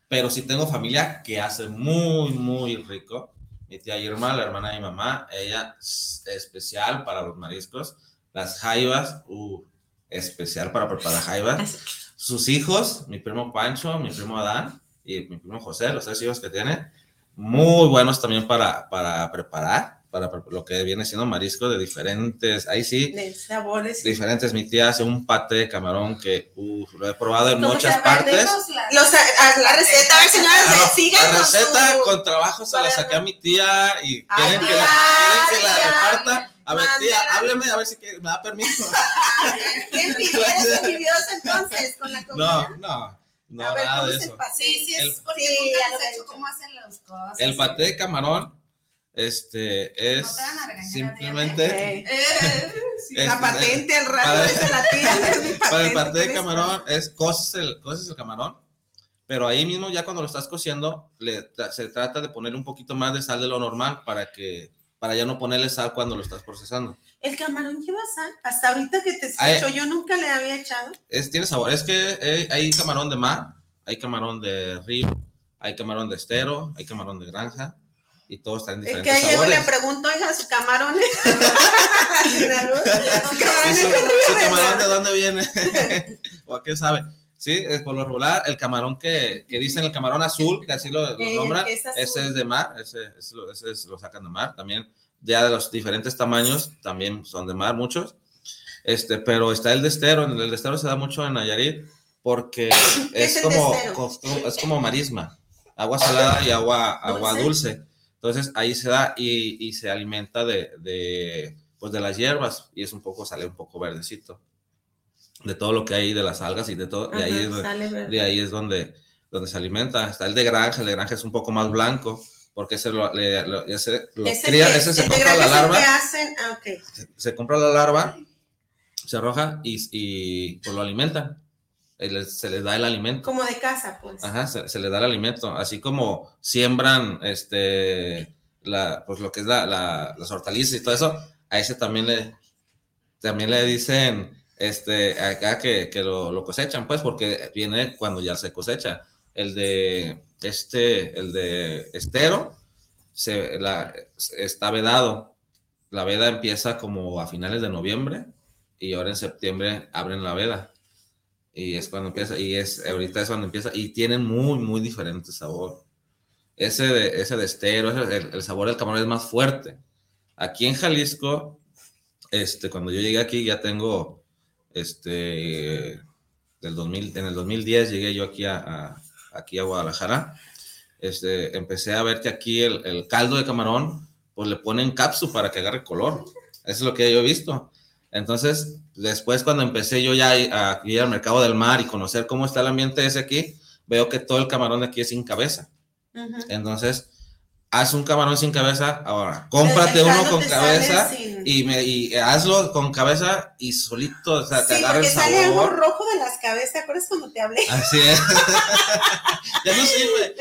pero sí tengo familia que hace muy, muy rico. Mi tía Irma, la hermana de mi mamá, ella es especial para los mariscos. Las jaivas, uh, especial para preparar jaivas. Sus hijos, mi primo Pancho, mi primo Adán y mi primo José, los tres hijos que tiene, muy buenos también para, para preparar, para lo que viene siendo marisco de diferentes, ahí sí,
De sabores.
diferentes. Mi tía hace un pate de camarón que uf, lo he probado en
¿Cómo
muchas partes.
La-
Los, a, la receta, a ver, señores,
Ah, no, la receta
su-
con trabajo se la saqué a mi tía y
Ay,
quieren que la,
tía,
quieren que la
tía,
reparta. A ver, tía, hábleme a ver si quiere- me da permiso.
¿Qué envidiosa, envidiosa entonces con la comida?
No, no, no,
A ver,
nada
¿cómo
de
es el
eso.
pastel?
Sí, sí,
El-
es porque
Sí,
nunca
ya
has
lo he
hecho
hecho.
cómo hacen las cosas.
El paté de camarón, este, es
No te van a regañar,
simplemente. Es-
la patente, el
para-
radio de la tía. es
para el
patente,
paté de camarón es coces el, coces el camarón, pero ahí mismo ya cuando lo estás cociendo le, se trata de ponerle un poquito más de sal de lo normal para que para ya no ponerle sal cuando lo estás procesando.
El camarón lleva sal. Hasta ahorita que te escucho, yo nunca le había echado.
Es, tiene sabor, es que eh, hay camarón de mar, hay camarón de río, hay camarón de estero, hay camarón de granja y todos están en
Es
diferentes
que y le pregunto, oiga, su camarón.
¿Y su, camarón de dónde viene? ¿O a qué sabe? Sí, es por lo regular, el camarón que, que dicen el camarón azul, que así lo, lo nombran,
es
ese es de mar, ese, ese lo, ese es- lo sacan de mar también. Ya de los diferentes tamaños, también son de mar muchos. Este, pero está el de estero, el de estero se da mucho en Nayarit porque
es
como, es como marisma, agua salada y agua, agua dulce. Entonces ahí se da y, y se alimenta de, de, pues de las hierbas y es un poco, sale un poco verdecito. De todo lo que hay de las algas y de todo, de ahí, es,
Ajá,
de ahí es donde, donde se alimenta. Está el de granja, el de granja es un poco más blanco porque ese lo, le- lo- ese lo
Ese
cría,
que-
ese se compra la larva,
hacen, ah, ok.
se compra la larva, se arroja y, y pues lo alimentan. Eh, les- Se les da el alimento.
Como de casa, pues.
Ajá, se, se le da el alimento, así como siembran este, la, pues lo que es la, la- las hortalizas y todo eso, a ese también le, también le dicen este, acá que, que lo, lo cosechan, pues, porque viene cuando ya se cosecha. El de este, el de estero, se, la, está vedado. La veda empieza como a finales de noviembre y ahora en septiembre abren la veda. Y es cuando empieza, y es, ahorita es cuando empieza, y tienen muy, muy diferente sabor. Ese de, ese de estero, ese- el, el sabor del camarón es más fuerte. Aquí en Jalisco, este, cuando yo llegué aquí ya tengo este, del 2000, en el 2010 llegué yo aquí a, aquí a Guadalajara, este, empecé a ver que aquí el, el, caldo de camarón, pues le ponen cápsula para que agarre color. Eso es lo que yo he visto. Entonces, después cuando empecé yo ya a ir al mercado del mar y conocer cómo está el ambiente ese aquí, veo que todo el camarón de aquí es sin cabeza. Entonces, haz un camarón sin cabeza, ahora, cómprate uno con cabeza y, me, y hazlo con cabeza y solito, o sea, te agarra el sabor.
sale algo rojo de las cabezas, ¿te acuerdas cuando te hablé?
Así es. ya no sirve.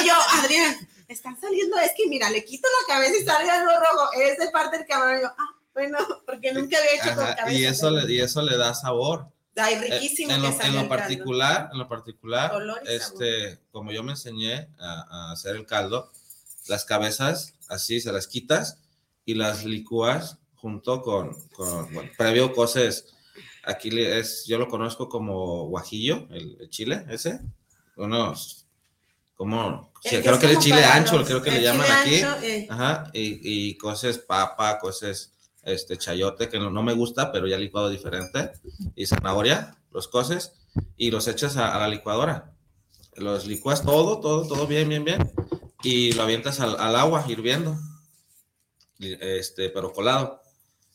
y yo, Adrián, están saliendo, es que mira, le quito la cabeza y sale algo rojo, es de parte del camarón. Y yo, ah, bueno, porque nunca había hecho con cabeza.
Y eso, le, y eso le da sabor.
Ay, riquísimo.
En, lo, en lo particular, en lo particular, este, como yo me enseñé a, a, hacer el caldo, las cabezas así se las quitas y las licúas junto con, con bueno, previo coces. Aquí es, yo lo conozco como guajillo, el, chile ese. Unos, como, creo que es chile ancho, creo que le llaman aquí. Eh. Ajá, y, y coces papa, coces este chayote, que no, no, me gusta, pero ya licuado diferente, y zanahoria, los coces, y los echas a, la licuadora. Los licuas todo, todo, todo bien, bien, bien, y lo avientas al, al agua hirviendo, este, pero colado,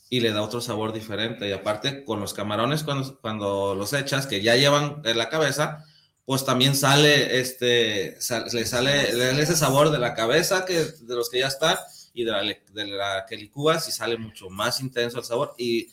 y le da otro sabor diferente. Y aparte, con los camarones, cuando, cuando los echas, que ya llevan en la cabeza, pues también sale, este, le sale ese sabor de la cabeza que de los que ya están y de la, de la que licúas y sale mucho más intenso el sabor y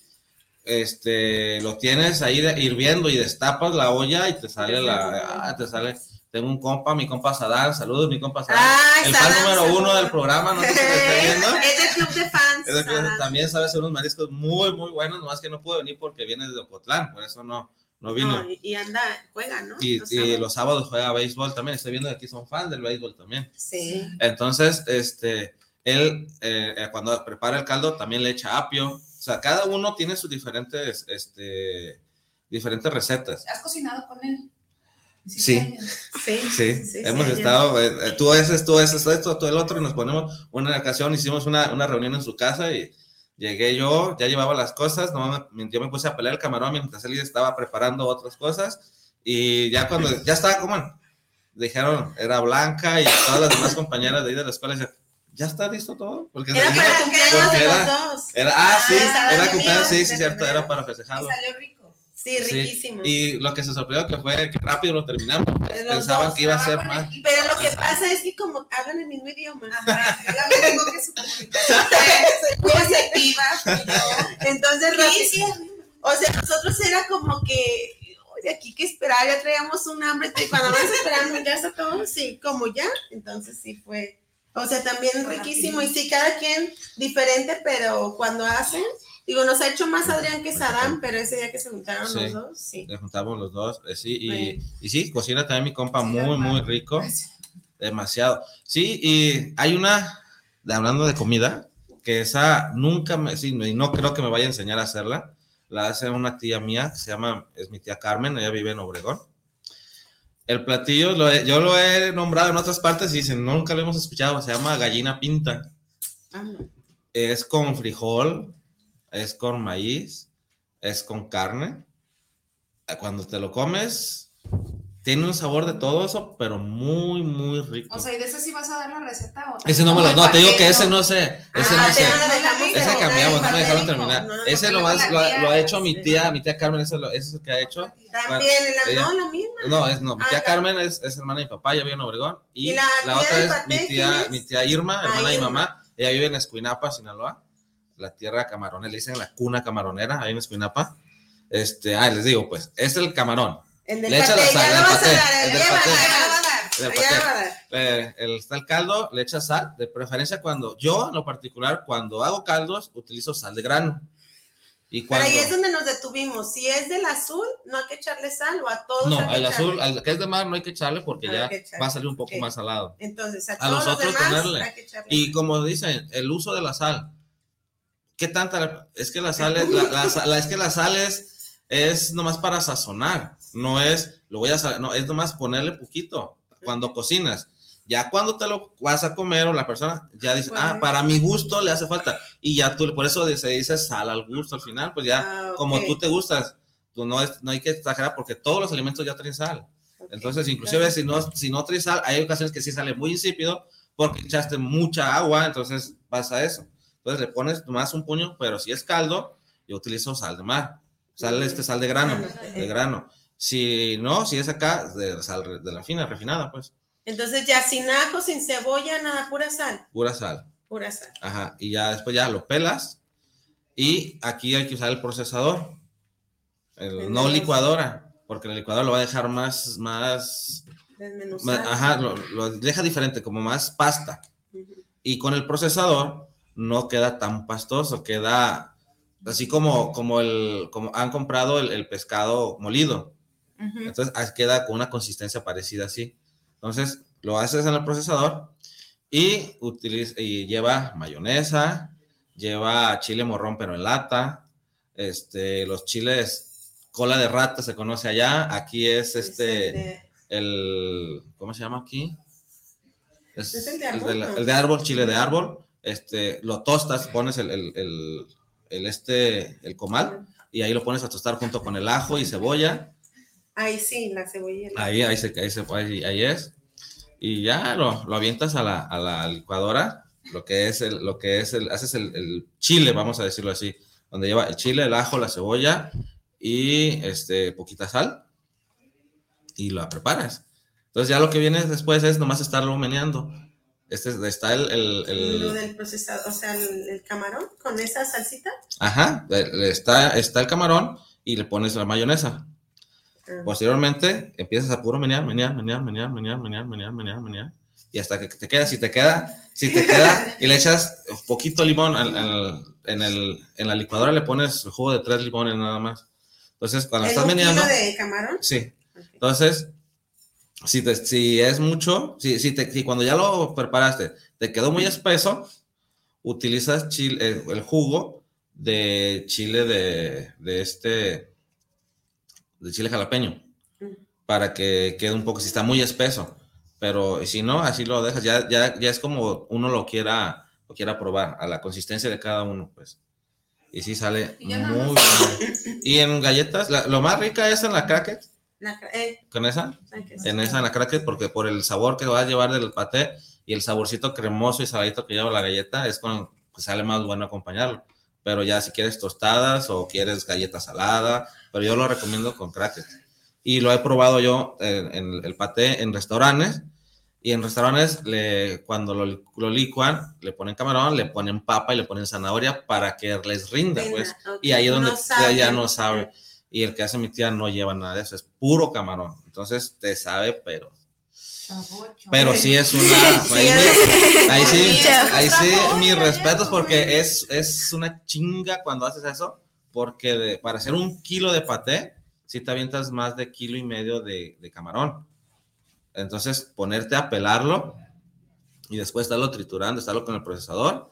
este lo tienes ahí hirviendo y destapas la olla y te sale la ah, te sale tengo un compa, mi compa Sadar, saludos mi compa Sadar, ah, el fan número uno del programa, no sé si está viendo.
Es del club de fans.
también sabe hacer unos mariscos muy, muy buenos, nomás que no pudo venir porque viene de Ocotlán, por eso no, no vino.
y anda, juega, ¿no?
Y los, y los sábados juega béisbol también, estoy viendo que aquí son fans del béisbol también.
Sí.
Entonces, este, él eh, eh, cuando prepara el caldo también le echa apio. O sea, cada uno tiene sus diferentes, este, diferentes recetas.
¿Has cocinado con él?
Sí. Sí, sí, hemos estado, eh, tú haces, tú haces esto, tú el otro, y nos ponemos, una ocasión hicimos una, una, reunión en su casa y llegué yo, ya llevaba las cosas, no, yo me puse a pelear el camarón mientras él estaba preparando otras cosas y ya cuando, ya estaba como, dijeron, era Blanca y todas las demás compañeras de ahí de la escuela, ya está listo todo. Porque
era para cumpleaños de los dos.
Era, ah, sí, era cumpleaños, sí, sí, cierto, era para festejarlo.
salió rico. Sí, riquísimo.
Y lo que se sorprendió que fue que rápido lo terminamos. Pensaban que iba a ser más.
Pero lo que pasa es que como hablan el mismo idioma.
tengo que su
Entonces, o sea, nosotros era como que de aquí que esperar, ya traíamos un hambre, cuando más esperamos ya está todo, sí, como ya, entonces sí fue o sea, también riquísimo. Y sí, cada quien diferente, pero cuando hacen, digo, nos ha hecho más Adrián que Sadam, pero ese día que se juntaron los dos, sí.
Le juntamos los dos, eh, sí. Y, y, sí, cocina también mi compa muy, muy rico. Demasiado. Sí, y hay una, hablando de comida, que esa nunca me, sí, no creo que me vaya a enseñar a hacerla. La hace una tía mía, que se llama, es mi tía Carmen, ella vive en Obregón el platillo, yo lo he nombrado en otras partes y dicen, nunca lo hemos escuchado, se llama gallina pinta. Ah, es con frijol, es con maíz, es con carne. Cuando te lo comes, tiene un sabor de todo eso, pero muy, muy rico.
O sea, ¿y de ese sí vas a dar la receta? ¿o
ese no me lo, no, te digo que ese no sé, ese ah, no sé, ese cambiamos, no me dejaron terminar. ese lo, más, lo, ha hecho mi tía, mi tía Carmen, ese, ese es el que ha hecho.
También, la, no, la misma. No,
es, no, mi tía ah, Carmen es, es, hermana de mi papá, ella vive en Obregón, y, la, otra es mi tía, mi tía Irma, ah, hermana de mi mamá, ella vive en Escuinapa, Sinaloa, la tierra camaronera, le dicen la cuna camaronera, ahí en Escuinapa. Este, ah, les digo, pues, es el camarón
el del le echa la sal, el
paté, el está el caldo, le echa sal, de preferencia cuando, yo en lo particular, cuando hago caldos, utilizo sal de grano.
Y cuando, Pero ahí es donde nos detuvimos. Si es del azul, no hay que echarle sal o a todos.
No, al azul, al que es de mar, no hay que echarle porque ya va a salir un poco más salado.
Entonces, a,
a los, otros ponerle. Y como dicen, el uso de la sal. ¿Qué tanta? Es que la sal es, la, la, es que la sal es, es nomás para sazonar no es, lo voy a, no, es nomás ponerle poquito cuando cocinas. Ya cuando te lo vas a comer o la persona ya dice, ah, para mi gusto le hace falta. Y ya tú, por eso se dice sal al gusto al final, pues ya ah, como tú te gustas. pues, no, es, no hay que exagerar porque todos los alimentos ya traen sal. Entonces, inclusive si no, si no trae sal, hay ocasiones que sí sale muy insípido porque echaste mucha agua, entonces pasa eso. Entonces le pones más un puño, pero si es caldo, yo utilizo sal de mar. Sal, este sal de grano, de grano. Si no, si es acá, de sal de la fina, refinada, pues.
Entonces ya sin ajo, sin cebolla, nada, pura sal.
Pura sal.
Pura sal.
Ajá, y ya después ya lo pelas y aquí hay que usar el procesador, el, no licuadora, porque la licuadora lo va a dejar más, más, ajá, lo, deja diferente, como más pasta. Y con el procesador no queda tan pastoso, queda así como, como, el, como han comprado el, pescado molido. Entonces queda con una consistencia parecida así. Entonces lo haces en el procesador y, utiliza, y lleva mayonesa, lleva chile morrón pero en lata, este, los chiles cola de rata se conoce allá, aquí es este, el, ¿cómo se llama aquí? Es, el, de árbol, de, árbol, chile de árbol, este, lo tostas, pones el, el, el, este, el comal y ahí lo pones a tostar junto con el ajo y cebolla.
Ahí sí, la cebolla.
Ahí, ahí, se, ahí, se, ahí, ahí es. Y ya lo, lo avientas a la, a la licuadora lo que es el, lo que es el, haces el, chile, vamos a decirlo así, donde lleva el chile, el ajo, la cebolla y este, poquita sal y lo preparas. Entonces ya lo que viene después es nomás estarlo meneando. Este está el... el,
Lo del procesado, o sea, el, camarón con esa salsita.
Ajá, está, está el camarón y le pones la mayonesa. Ah. Posteriormente empiezas a puro menear, menear, menear, menear, menear, menear, menear, menear, menear y hasta que te queda, si te queda, si te queda y le echas un poquito limón en, el, en la licuadora le pones el jugo de tres limones nada más. Entonces, cuando estás meneando...
de camarón?
Sí. Entonces, si, si es mucho, si, si, te, si cuando ya lo preparaste te quedó muy espeso, utilizas chile, eh, el, jugo de chile de, de este, de chile jalapeño, para que quede un poco, si está muy espeso pero si no, así lo dejas, ya, ya, ya es como uno lo quiera, lo quiera probar, a la consistencia de cada uno, pues. Y sí sale muy bien. Y en galletas, lo más rica es en la cracket. Eh. ¿Con esa? En esa, en la cracket, porque por el sabor que va a llevar del paté y el saborcito cremoso y saladito que lleva la galleta, es con que sale más bueno acompañarlo. Pero ya si quieres tostadas o quieres galleta salada, pero yo lo recomiendo con cracket. Y lo he probado yo en el paté en restaurantes y en restaurantes, le, cuando lo, lo, licuan, le ponen camarón, le ponen papa y le ponen zanahoria para que les rinda, pues. Y ahí es donde ya no sabe. Y el que hace mi tía no lleva nada de eso, es puro camarón. Entonces te sabe, pero. Pero sí es una. ahí, sí, ahí sí, mis respetos, porque es, es una chinga cuando haces eso, porque para hacer un kilo de paté, sí te avientas más de kilo y medio de, de camarón. Entonces, ponerte a pelarlo y después estarlo triturando, estarlo con el procesador.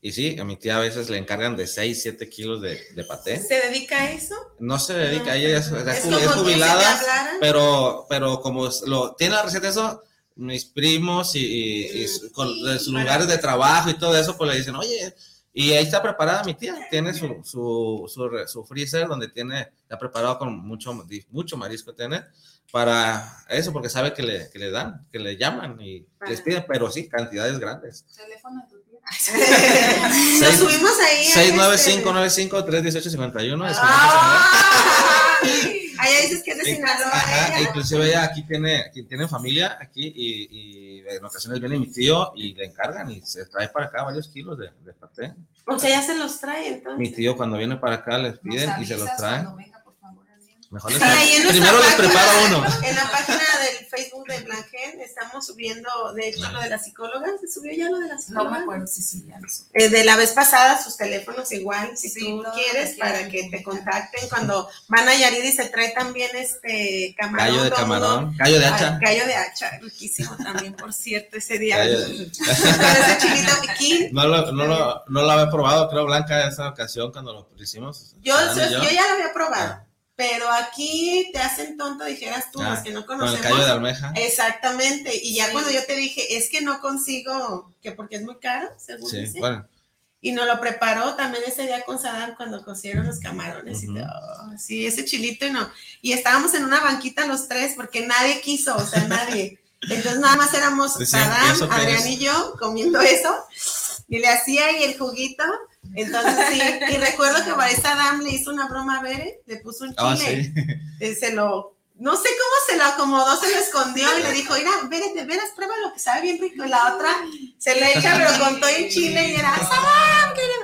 Y sí, a mi tía a veces le encargan de 6, 7 kilos de, de paté.
¿Se dedica a eso?
No se dedica, ella es, jubilada, pero, pero como lo, tiene la receta eso, mis primos y, con sus lugares de trabajo y todo eso, pues le dicen, oye, y ahí está preparada mi tía, tiene su, su, su, su freezer donde tiene, está preparado con mucho, mucho marisco, tiene para eso, porque sabe que le, que le dan, que le llaman y les piden, pero sí, cantidades grandes. Teléfono de
Nos subimos ahí.
69595-31851.
Ahí dices que es de Sinaloa.
Ajá, inclusive ella aquí tiene, tiene familia aquí y, y, en ocasiones viene mi tío y le encargan y se trae para acá varios kilos de, de paté.
O sea, ya se los trae entonces.
Mi tío cuando viene para acá les piden y se los trae. Mejor primero les preparo uno.
En la página del Facebook de Blanquén estamos subiendo, de hecho, lo de la psicóloga. ¿Se subió ya lo de la psicóloga?
No me acuerdo si sí, ya
eh, de la vez pasada, sus teléfonos igual, si tú quieres, para que te contacten. Cuando van a y se trae también este camarón.
Gallo de camarón, gallo de hacha.
Gallo de hacha, riquísimo también, por cierto, ese día. ese chiquito
No lo, no, lo, no lo había probado, creo, Blanca, esa ocasión cuando lo hicimos.
Yo, yo, ya lo había probado. Ah. Pero aquí te hacen tonto, dijeras tú, los que no conocemos.
Con el callo de almeja.
Exactamente. Y ya cuando yo te dije, es que no consigo, que porque es muy caro, según
Sí, bueno.
y nos lo preparó también ese día con Sadam cuando cocieron los camarones. y todo. sí, ese chilito y no. Y estábamos en una banquita los tres porque nadie quiso, o sea, nadie. Entonces nada más éramos Sadam, Adrián y yo comiendo eso y le hacía ahí el juguito. Entonces sí, y recuerdo que para Sadam le hizo una broma a Bere, le puso un ah, chile, eh, se lo no sé cómo se lo acomodó, se lo escondió y le dijo, mira, vete, de veras, prueba lo que sabe bien rico. Y la otra se le echa, pero con todo en chile y era,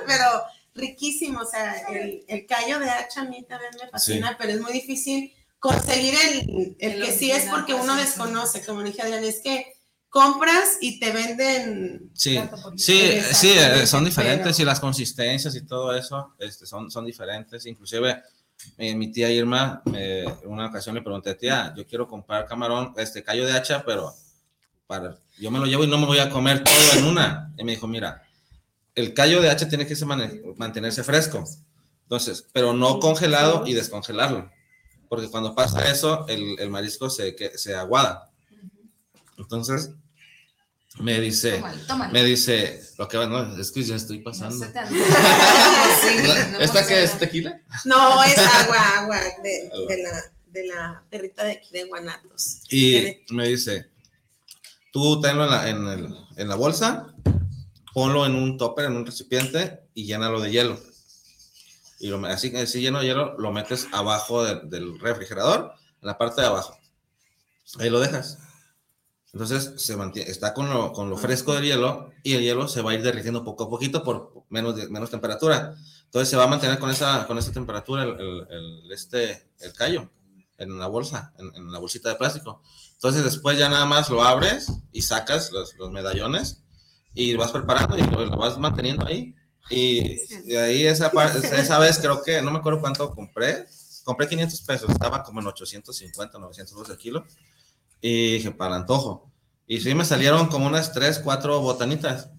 pero riquísimo. O sea, el, el callo de hacha a mí también me fascina, pero es muy difícil conseguir el, el que sí es porque uno desconoce, como dije Adrián, es que compras y te venden.
Sí, sí, sí, eh, son diferentes y las consistencias y todo eso este, son, son diferentes. Inclusive eh, mi tía Irma, eh, una ocasión le pregunté, tía, yo quiero comprar camarón, este callo de hacha, pero para, yo me lo llevo y no me voy a comer todo en una. Y me dijo, mira, el callo de hacha tiene que mantenerse fresco. Entonces, pero no congelado y descongelarlo. Porque cuando pasa eso, el, el marisco se, que, se aguada. Entonces, me dice, me dice, lo que no, es que ya estoy pasando. ¿Esta qué es tequila?
No, es agua, agua de, la, de la perrita de aquí de Guanatos.
Y me dice, tú tenlo en la, en, el, en la bolsa, ponlo en un topper, en un recipiente y llénalo de hielo. Y lo, así, así lleno de hielo, lo metes abajo del refrigerador, en la parte de abajo. Ahí lo dejas entonces se mantiene, está con lo, con lo fresco del hielo y el hielo se va a ir derritiendo poco a poquito por menos, menos temperatura. Entonces se va a mantener con esa, con esa temperatura el, el, este, el callo en la bolsa, en, en, la bolsita de plástico. Entonces después ya nada más lo abres y sacas los, los medallones y vas preparando y lo, vas manteniendo ahí. Y de ahí esa, esa vez creo que, no me acuerdo cuánto compré, compré 500 pesos, estaba como en 850, 900 el kilo y dije, para el antojo. Y sí me salieron como unas tres, cuatro botanitas,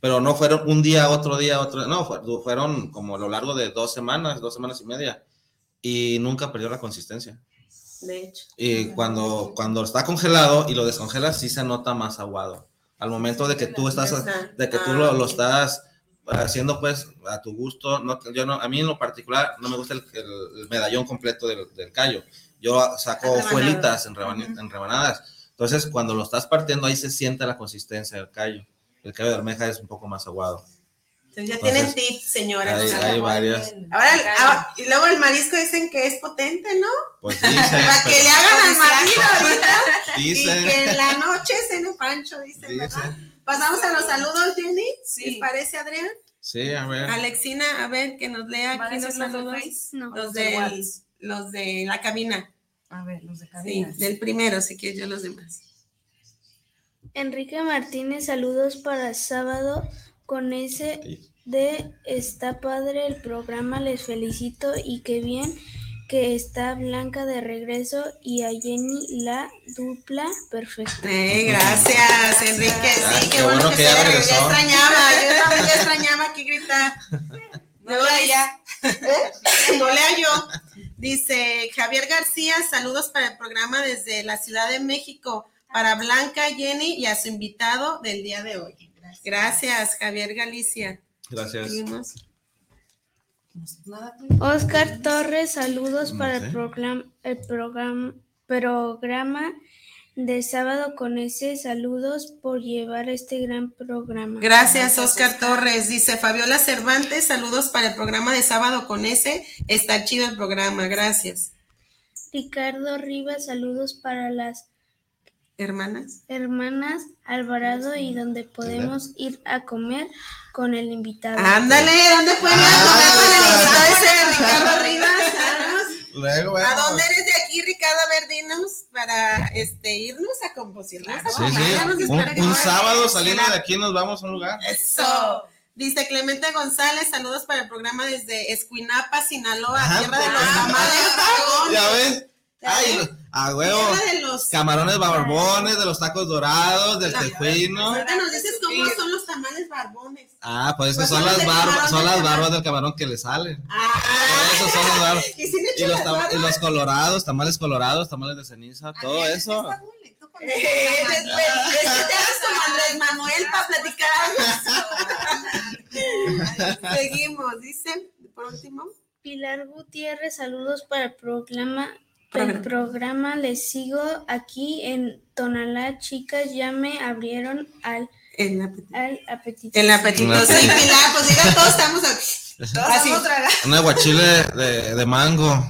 pero no fueron un día, otro día, otro, no, fueron como a lo largo de dos semanas, dos semanas y media, y nunca perdió la consistencia.
De hecho.
Y cuando, cuando está congelado y lo descongelas, sí se nota más aguado. Al momento de que tú estás, de que tú lo, lo estás haciendo pues a tu gusto, no, yo no, a mí en lo particular no me gusta el, el medallón completo del, del callo yo saco fuelitas en, rebanadas. Entonces, cuando lo estás partiendo, ahí se siente la consistencia del callo. El callo de almeja es un poco más aguado.
Entonces, ya tienen tips, señora.
Hay, varias.
Ahora, ah, y luego el marisco dicen que es potente, ¿no?
Pues dicen.
Para que le hagan al marido ahorita. Dicen. Y que en la noche cene pancho, dicen, ¿verdad? Pasamos a los saludos, Jenny. Sí. ¿Les parece, Adrián?
Sí, a ver.
Alexina, a ver, que nos lea aquí los saludos. Los de los de la cabina.
A ver, los de cabina.
Sí, del primero, si quieres yo los demás.
Enrique Martínez, saludos para sábado con ese de está padre el programa, les felicito y qué bien que está Blanca de regreso y a Jenny la dupla perfecta.
Eh, gracias, Enrique. Sí, qué, bueno, que, ya, ya extrañaba, yo también extrañaba aquí gritar. No ya. ¿Eh? No lea yo. Dice Javier García, saludos para el programa desde la Ciudad de México, para Blanca, Jenny y a su invitado del día de hoy. Gracias, Javier Galicia.
Gracias.
Oscar Torres, saludos para el programa, el programa, programa de sábado con ese. Saludos por llevar este gran programa.
Gracias, Oscar Torres. Dice Fabiola Cervantes, saludos para el programa de sábado con ese. Está chido el programa, gracias.
Ricardo Rivas, saludos para las
hermanas.
Hermanas Alvarado y donde podemos ir a comer con el invitado.
Ándale, ¿dónde pueden ir a comer con el invitado ese Ricardo Rivas? ¿A dónde eres de aquí, Ricardo? A ver, dinos para este, irnos a.
Sí, sí. Un, sábado saliendo de aquí nos vamos a un lugar.
Eso. Dice Clemente González, saludos para el programa desde Escuinapa, Sinaloa, tierra de los tamales.
Ya ves. Ay, a huevo. los... Camarones barbones, de los tacos dorados, del tejuino.
Ahorita nos dices cómo son los tamales barbones.
Ah, pues, pues son, las barbas, son las barbas del camarón que le salen. Ah, esos son los barbas. Y, y, los y, los colorados, tamales colorados, tamales de ceniza, todo eso.
Eh, después, te como Andrés Manuel para platicar Seguimos, dicen, por último.
Pilar Gutiérrez, saludos para el programa. El programa les sigo aquí en Tonalá. Chicas, ya me abrieron al,
El apetito.
al apetito.
El apetito. Sí. Pilar, pues diga, todos estamos aquí.
Todos
Así.
estamos.
Un aguachile de, de mango.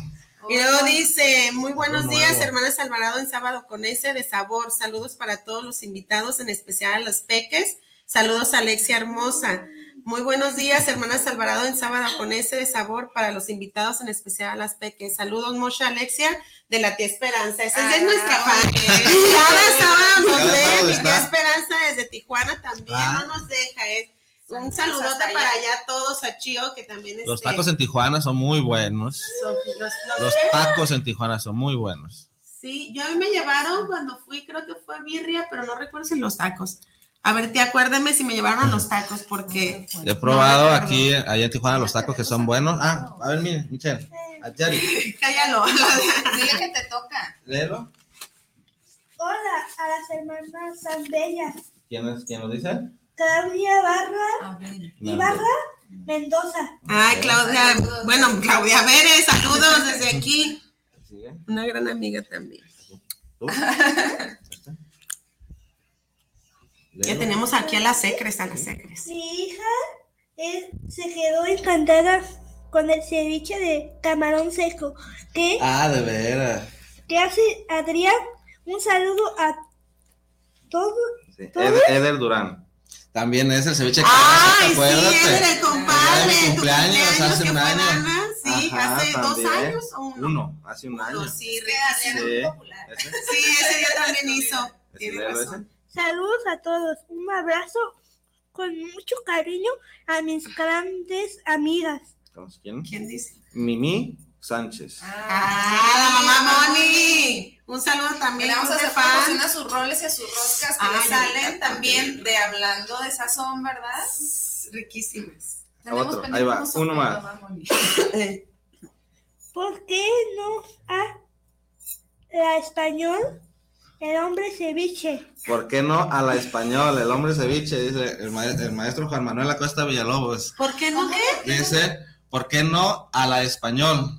Y luego dice, muy buenos días, hermanas Alvarado en sábado con ese de sabor. Saludos para todos los invitados, en especial a los peques. Saludos a Alexia Hermosa. Muy buenos días, hermanas Alvarado en sábado con ese de sabor para los invitados, en especial a las peques. Saludos, Mosha Alexia, de la tía Esperanza. Esa es
Ah,
nuestra fan.
ok.
Cada sábado nos
Cada
ve,
sábado
mi tía Esperanza desde Tijuana también,
Ah.
no nos deja. Es un
Saludos
saludote
allá.
para allá todos, a Chio, que también
Los
este,
tacos en Tijuana son muy buenos.
son- los- los-
Los tacos en Tijuana son muy buenos.
Sí, yo a mí me llevaron cuando fui, creo que fue birria, pero no recuerdo si los tacos. A ver, tía, acuérdame si me llevaron los tacos, porque
He probado aquí, allá en Tijuana, los tacos que son buenos. Ah, a ver, mire, Michelle. A Jerry.
cállalo.
Dile que te toca.
Léelo.
Hola a las hermanas Zambellas.
¿Quién, es, ¿Quién lo dice?
Claudia Barra
A ver.
Ibarra Mendoza.
Ay, Claudia, bueno, Claudia Vélez, saludos desde aquí. Una gran amiga también.
¿Tú?
Ya tenemos aquí a las secres, a las secres.
Mi hija es- se quedó encantada con el ceviche de camarón seco. ¿Qué,
Ah, de veras.
¿Qué hace Adrián? Un saludo a todos.
Sí,
¿Todo?
Eder, Eder Durán. También es el ceviche que
Ay,
¿te acuerdas?
sí, era el compadre.
Cumpleaños hace
que
un año.
Ana, Sí,
Ajá,
hace dos
también.
años o uno.
Uno, hace un año.
Uno, sí,
que Adrián
Sí.
muy popular.
¿Ese?
Sí, ese día también hizo.
¿Ese
Tiene razón.
Saludos a todos. Un abrazo con mucho cariño a mis grandes amigas.
¿Cómo se quién?
¿Quién dice?
Mimi Sánchez.
Ah, la mamá Moni. Un saludo también
le vamos a hacer
fan.
a sus roles y a sus roscas que salen también de hablando de sazón, ¿verdad?
Riquísimas.
Otro, ahí va, uno más.
¿Por qué no a la español el hombre ceviche?
¿Por qué no a la español? El hombre ceviche, dice el, ma- el maestro Juan Manuel Acosta Villalobos.
¿Por qué no qué?
Dice, ¿por qué no a la español?
¿Por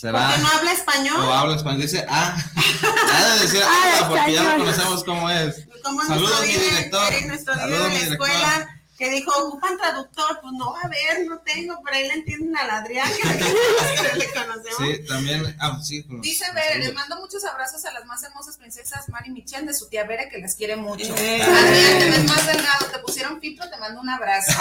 ¿Será?
qué no habla
O
español?
habla español. Dice, ah, ya de decir,
Ah,
porque ya lo conocemos cómo es.
Como
Saludos,
nuestro
mi director. Saludos,
de
mi
la
director.
escuela, que dijo, ocupan traductor. Pues no, a ver, no tengo, pero ahí le entienden al Adrián, que le le conocemos.
Sí, también, ah, sí.
Dice Bere, les mando muchos abrazos a las más hermosas princesas Mari Michelle de su tía Bere que las quiere mucho.
Eh.
Adrián, te ves más delgado, te pusieron fipro, te mando un abrazo.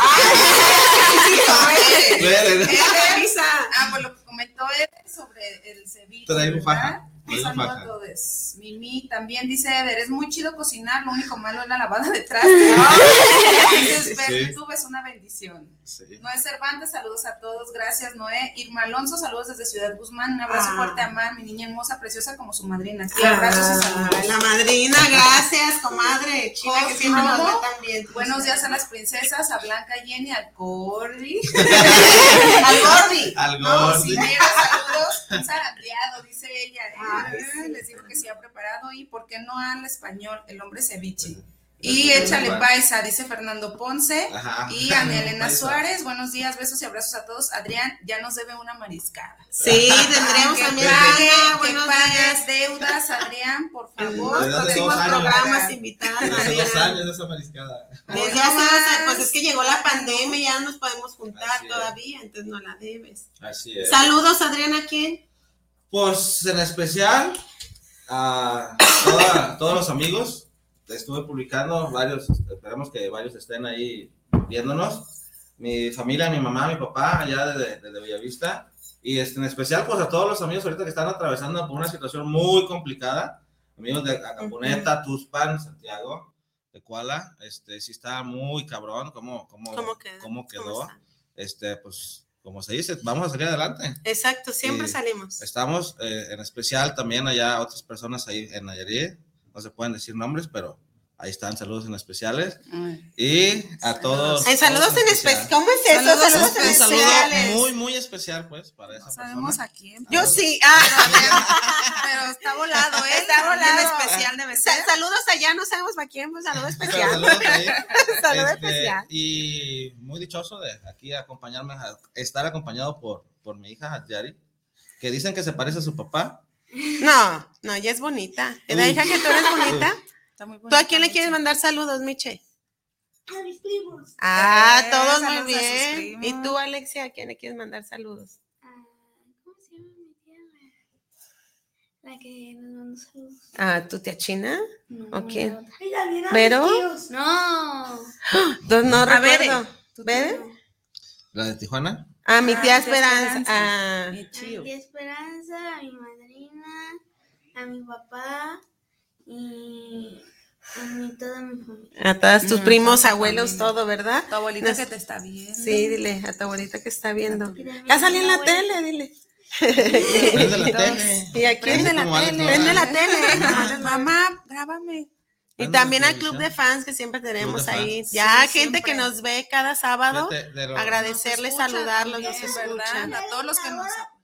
Ay,
Bere,
¡Qué risa!
Ah, pues lo que comentó él sobre el ceviche.
Traigo faja,
Un saludo a todos. Mimi también dice Eder, es muy chido cocinar, lo único malo es la lavada de trastes.
Sí.
tú ves una bendición.
Sí.
Noé Cervantes, saludos a todos, gracias Noé. Irma Alonso, saludos desde Ciudad Guzmán, un abrazo
Ah.
fuerte a Mar, mi niña hermosa, preciosa como su madrina. Sí, abrazos y saludos.
la madrina, gracias, comadre. China, que siempre nos ve también.
Buenos días a las princesas, a Blanca Jenny, al Cordy.
Al Gordi.
Al
No,
gordi.
si quiero saludos, un zarandeado, dice ella.
Ay,
Les digo que sí ha preparado y ¿por qué no al español? El hombre ceviche. Y échale paisa, dice Fernando Ponce.
Ajá.
Y Ana Elena. Suárez, buenos días, besos y abrazos a todos. Adrián, ya nos debe una mariscada.
Sí, tendríamos
que
también.
que pagues
días.
deudas, Adrián, por favor.
Desde hace
Próximos programas invitados.
Desde hace dos años esa mariscada.
Pues ya sabes, pues es que llegó la pandemia y ya no nos podemos juntar todavía, entonces no la debes.
Así es.
Saludos, Adriana, ¿a quién?
Pues en especial a toda- todos los amigos. Estuve publicando varios, esperemos que varios estén ahí viéndonos. Mi familia, mi mamá, mi papá, allá desde, desde Bellavista. Y este, en especial, pues a todos los amigos ahorita que están atravesando por una situación muy complicada. Amigos de Acapuneta, Tuspan, Santiago, de Cuala. Este, sí está muy cabrón cómo, cómo,
¿Cómo quedó?
cómo quedó. Este, pues, como se dice, vamos a salir adelante.
Exacto, siempre
Sí.
salimos.
Estamos eh, en especial también allá otras personas ahí en Nayarit, no se pueden decir nombres, pero Ahí están, saludos en especiales. Y a todos.
En saludos en especial. ¿Cómo es eso?
Saludos,
Saludos,
un
especiales.
saludo muy, muy especial, pues, para esa
No sabemos
persona.
a quién.
Yo sí. Ah,
Pero está volado, ¿eh?
Está volado.
Especial debe ser.
sa- saludos allá, no sabemos para quién, pues saludo
Pero
especial.
saludos ahí.
Saludo
Este,
especial.
Y muy dichoso de aquí acompañarme, a estar acompañado por, por mi hija Yari, que dicen que se parece a su papá.
No, no, ella es bonita. La hija que tú eres bonita.
Está muy
¿Tú a quién le quieres mandar saludos, Miche?
A mis primos.
Ah,
Eh,
todos muy bien. ¿Y tú, Alexia, a quién le quieres mandar saludos?
Ah, ¿Cómo se llama mi tía? La que nos mandó saludos.
¿A tu tía China?
No,
¿O quién?
tíos. No.
No, no recuerdo.
¿Tú
¿Bere?
tienes?
La de Tijuana.
A mi
Ah,
tía Esperanza. Ah,
Mi
A
chío.
mi tía Esperanza, a mi madrina, a mi papá y a mi, toda mi familia.
a todos tus
Mm,
primos, abuelos,
familia.
todo, ¿verdad?
Tu abuelita
Nos-
que te está viendo.
Sí, dile a tu abuelita que está viendo. Ya salí
a
en la
abuela.
tele, dile.
Prende la tele.
Y aquí
Prende la tele.
Prende la tele.
Mamá, grábame.
Y también al club de fans que siempre tenemos ahí.
fans.
Ya,
Sí,
gente que nos ve cada sábado.
De lo-
Agradecerles,
Nos
saludarlos, nos escuchan.
A todos los que nos...
Ya soy su fan.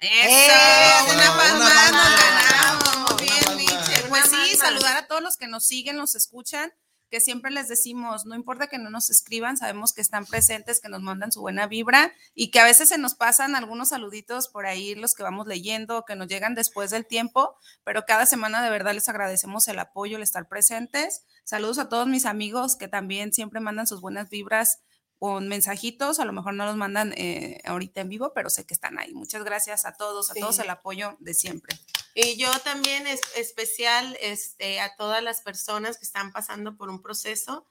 ¡Eso! Una más. ganamos.
Una
bien,
fan
Miche.
más.
Pues sí, saludar a todos los que nos siguen, nos escuchan, que siempre les decimos, no importa que no nos escriban, sabemos que están presentes, que nos mandan su buena vibra y que a veces se nos pasan algunos saluditos por ahí, los que vamos leyendo, que nos llegan después del tiempo, pero cada semana de verdad les agradecemos el apoyo, el estar presentes. Saludos a todos mis amigos que también siempre mandan sus buenas vibras con mensajitos, a lo mejor no los mandan eh, ahorita en vivo, pero sé que están ahí. Muchas gracias a todos, a
Sí.
todos el apoyo de siempre.
Y yo también es especial este, a todas las personas que están pasando por un proceso,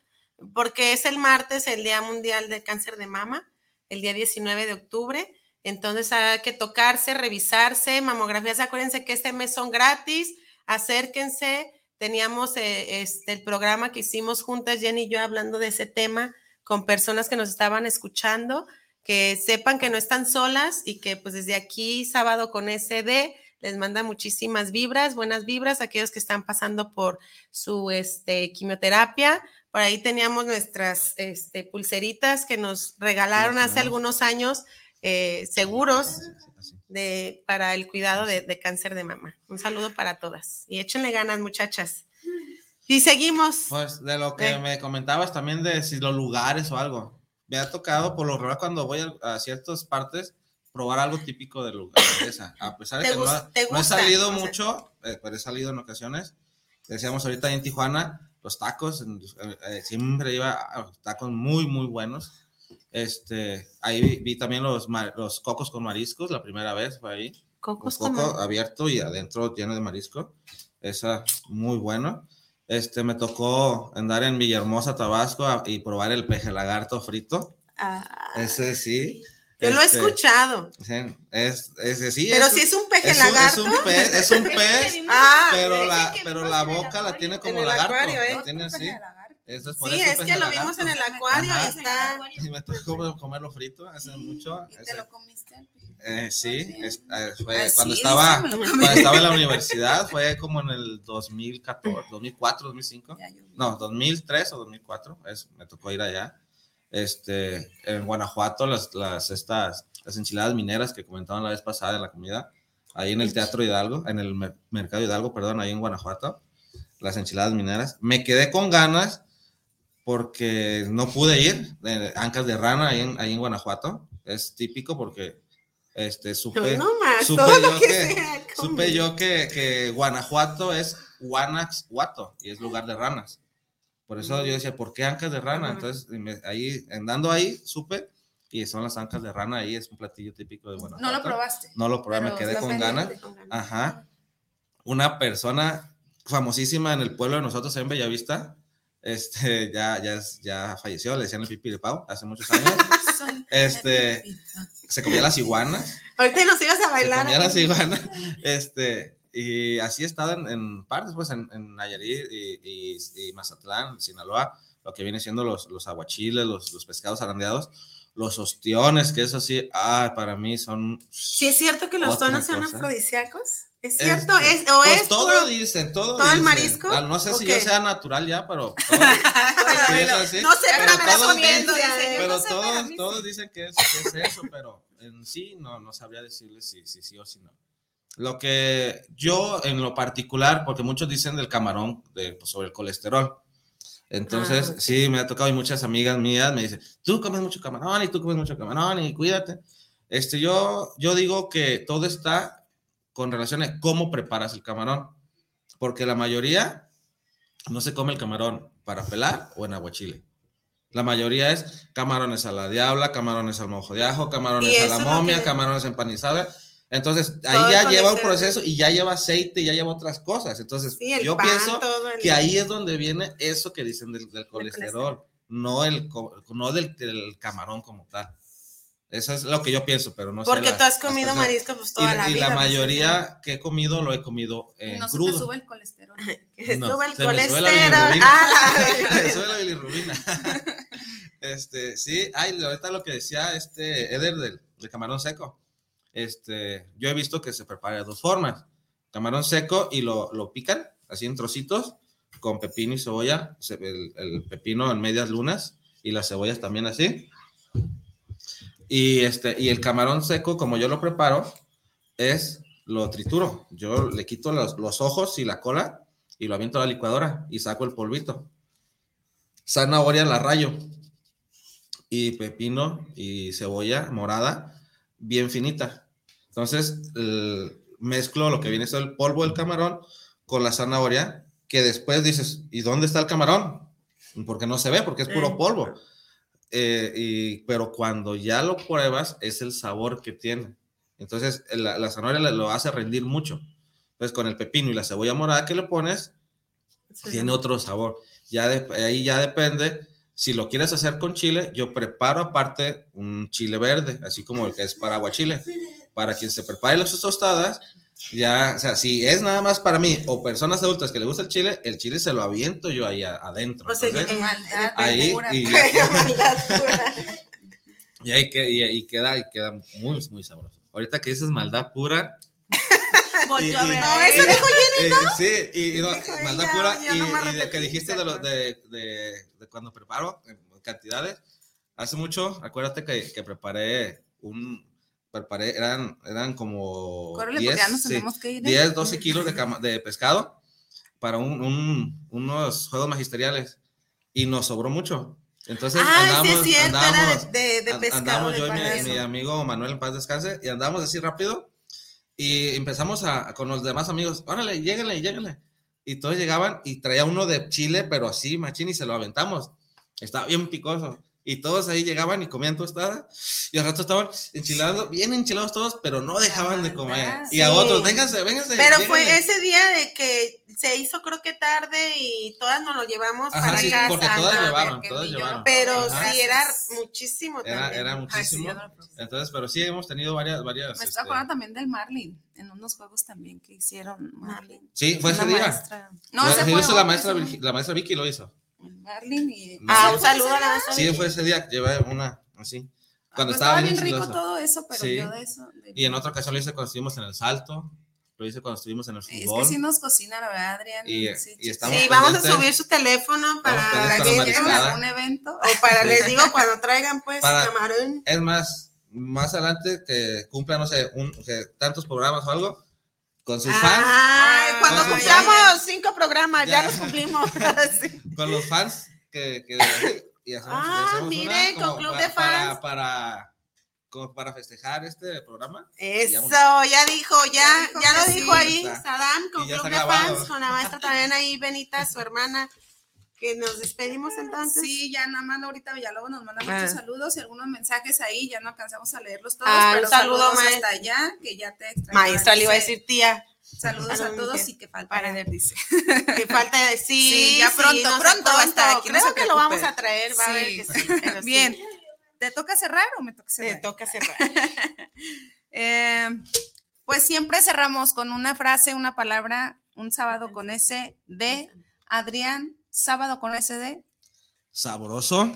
porque es el martes, el Día Mundial del Cáncer de Mama, el día 19 de octubre. Entonces hay que tocarse, revisarse, mamografías, acuérdense que este mes son gratis, acérquense. Teníamos eh, este, el programa que hicimos juntas, Jenny y yo, hablando de ese tema con personas que nos estaban escuchando, que sepan que no están solas y que pues desde aquí, sábado con SD, les manda muchísimas vibras, buenas vibras a aquellos que están pasando por su este, quimioterapia. Por ahí teníamos nuestras este, pulseritas que nos regalaron hace algunos años, eh, seguros de, para el cuidado de, de cáncer de mama. Un saludo para todas y échenle ganas, muchachas. Y seguimos.
Pues de lo que
Eh.
me comentabas también de si los lugares o algo. Me ha tocado por lo regular cuando voy a, a ciertas partes probar algo típico del lugar. esa. A pesar de
¿Te
que no, ha- no he salido
O sea-
mucho, eh, pero he salido en ocasiones. Decíamos ahorita en Tijuana, los tacos, eh, siempre iba a tacos muy, muy buenos. Este, ahí vi, vi también los, los cocos con mariscos, la primera vez fue ahí.
Cocos
Un
con
coco abierto y adentro lleno de marisco. Esa, muy bueno. Este, me tocó andar en Villahermosa, Tabasco a- y probar el peje lagarto frito.
Ah,
Ese sí.
yo lo he
Este,
escuchado.
Es, ese sí.
Pero
es,
si es un peje
es un-
lagarto.
Es un pez, es un pez
Ah,
pero, la, pero la boca la tiene como
el
lagarto.
acuario, ¿eh?
la tiene así. Eso es por
sí,
eso
es que lo vimos en el acuario
Ajá.
y está.
Y me tocó comerlo frito hace mucho.
¿Y te
ese-
lo comiste?
Eh, sí, es- eh, fue
Ah,
cuando estaba cuando estaba en la universidad, fue como en el 2014, 2004, 2005.
Ya, yo vi.
No, 2003 o 2004, es, me tocó ir allá. Este, en Guanajuato, las, las, estas, las enchiladas mineras que comentaban la vez pasada en la comida, ahí en el Teatro Hidalgo, en el mer- Mercado Hidalgo, perdón, ahí en Guanajuato, las enchiladas mineras. Me quedé con ganas porque no pude ir, de Ancas de Rana, ahí en, ahí en Guanajuato. Es típico porque este, supe,
no más,
supe yo
que,
que- supe yo que, que Guanajuato es Guanaxhuato y es lugar de ranas. Por eso yo decía, ¿por qué ancas de rana? Entonces, me- ahí, andando ahí, supe y son las ancas de rana ahí, es un platillo típico de Guanajuato.
No lo probaste.
No lo probé, me quedé con ganas.
con ganas.
Ajá. Una persona famosísima en el pueblo de nosotros en Bellavista, este, ya, ya, ya falleció, le decían el pipi de pau hace muchos años. Este, se comía las iguanas
Ahorita nos ibas a
se
bailar.
comía las iguanas, este, y así he estado en, en partes, pues, en, en Nayarit y, y- y Mazatlán, Sinaloa, lo que viene siendo los, los aguachiles, los, los pescados arandeados. los ostiones, que eso sí, ah, para mí son.
Sí, es cierto que los tonos son afrodisíacos. ¿Es cierto? ¿Es, ¿O
pues
es
todo dicen, todo.
¿Todo el marisco?
Ah, no sé si ya sea natural ya, pero.
no sé, pero, me todos,
dicen, pero todos, todos dicen que es, que es, eso, pero en sí no, no sabría decirles si, si sí o si no. Lo que yo en lo particular, porque muchos dicen del camarón de, pues, sobre el colesterol. Entonces, ah, sí, me ha tocado y muchas amigas mías me dicen, tú comes mucho camarón y tú comes mucho camarón y cuídate. Este, yo, yo digo que todo está con relación a cómo preparas el camarón, porque la mayoría no se come el camarón para pelar o en aguachile. La mayoría es camarones a la diabla, camarones al mojo de ajo, camarones a la momia, camarones empanizados entonces, ahí ya lleva un proceso y ya lleva aceite y ya lleva otras cosas. Entonces, yo pienso que ahí es donde viene eso que dicen del, colesterol, no, el, no del, camarón como tal. Eso es lo que yo pienso, pero no
Porque sé. Porque tú has comido marisco pues toda
la
vida.
Y la pues, mayoría que he comido lo he comido en no crudo.
Se sube el colesterol.
no, sube el colesterol. Ah,
se sube la bilirrubina. este, sí, ay, ahorita lo que decía este Eder del, del camarón seco este, yo he visto que se prepara de dos formas. Camarón seco y lo, lo pican así en trocitos con pepino y cebolla, el, el, pepino en medias lunas y las cebollas también así. Y, este, y el camarón seco, como yo lo preparo, es lo trituro. Yo le quito los, los ojos y la cola y lo aviento a la licuadora y saco el polvito. Zanahoria la rayo y pepino y cebolla morada bien finita. Entonces, mezclo lo que viene siendo el polvo del camarón con la zanahoria, que después dices, ¿y dónde está el camarón? Porque no se ve, porque es puro polvo. Eh, y, pero cuando ya lo pruebas, es el sabor que tiene. Entonces, la, zanahoria lo hace rendir mucho. Entonces, con el pepino y la cebolla morada que le pones, tiene otro sabor. Ya ahí ya depende. Si lo quieres hacer con chile, yo preparo aparte un chile verde, así como el que es para aguachile para quien se prepare las tostadas, ya, o sea, si es nada más para mí o personas adultas que le gusta el chile, el chile se lo aviento yo ahí adentro. ahí y, y, ahí que, y, queda, y queda muy, muy sabroso. Ahorita que dices maldad pura.
y, no, eso dijo Jenny, ¿no?
sí, y, maldad pura, y, de que dijiste de, lo, de, de, de, cuando preparo en cantidades. Hace mucho, acuérdate que, que preparé un, eran, eran como 10, 12 kilos de, de pescado para un, unos juegos magisteriales y nos sobró mucho. Entonces
ah, andamos, sí andamos, de, de pescado, andamos
yo y mi, amigo Manuel en paz descanse y andamos así rápido y empezamos a, con los demás amigos, órale, lléguenle, lléguenle. Y todos llegaban y traía uno de chile, pero así, machín, y se lo aventamos. Estaba bien picoso y todos ahí llegaban y comían tostada y al rato estaban enchilados, bien enchilados todos, pero no dejaban de comer. Y a otros, vénganse, vénganse.
Pero fue ese día de que se hizo creo que tarde y todas nos lo llevamos para
sí,
casa.
Porque todas llevaron, todas llevaron.
Pero sí, era muchísimo
era, Era muchísimo. Entonces, pero sí hemos tenido varias, varias.
Me acordando este también del Marlin, en unos juegos también que hicieron Marlin.
Sí, fue ese día. No, se fue la maestra, la maestra Vicky lo hizo.
Marlin y...
Ah, un saludo a la
Sí, fue ese día, llevé una así. Cuando
pues
estaba,
bien rico todo eso, pero yo de eso...
Y en otra ocasión lo hice cuando estuvimos en el salto, lo hice cuando estuvimos en el fútbol.
Es que sí nos cocina, la verdad, Adrián.
Y,
sí,
y estamos
sí vamos a subir su teléfono para,
para que un evento.
O para, les digo, cuando traigan pues camarón.
Es más, más adelante que cumplan, no sé, un, que tantos programas o algo, con sus fans.
Cuando cumplamos cinco programas, ya, los cumplimos.
Con los fans que, que
y hacemos, ah, mire, con club de fans.
Para, para, como para festejar este programa.
Eso, ya dijo, ya, ya, lo dijo ahí Sadam con club de fans, con la maestra también ahí, Benita, su hermana que nos despedimos entonces.
Sí, ya nada más ahorita luego nos mandan muchos ah. saludos y algunos mensajes ahí, ya no alcanzamos a leerlos todos, ah, pero saludo saludos hasta allá, que ya te
Maestra le iba a decir tía.
Saludos a todos y que falta para
dice. Que falta de sí,
ya pronto, pronto va a estar
aquí. Creo que lo vamos a traer, va a ver que sí.
Bien. ¿Te toca cerrar o me toca cerrar?
Te toca cerrar.
eh, pues siempre cerramos con una frase, una palabra, un sábado con ese de Adrián, sábado con ese de
sabroso,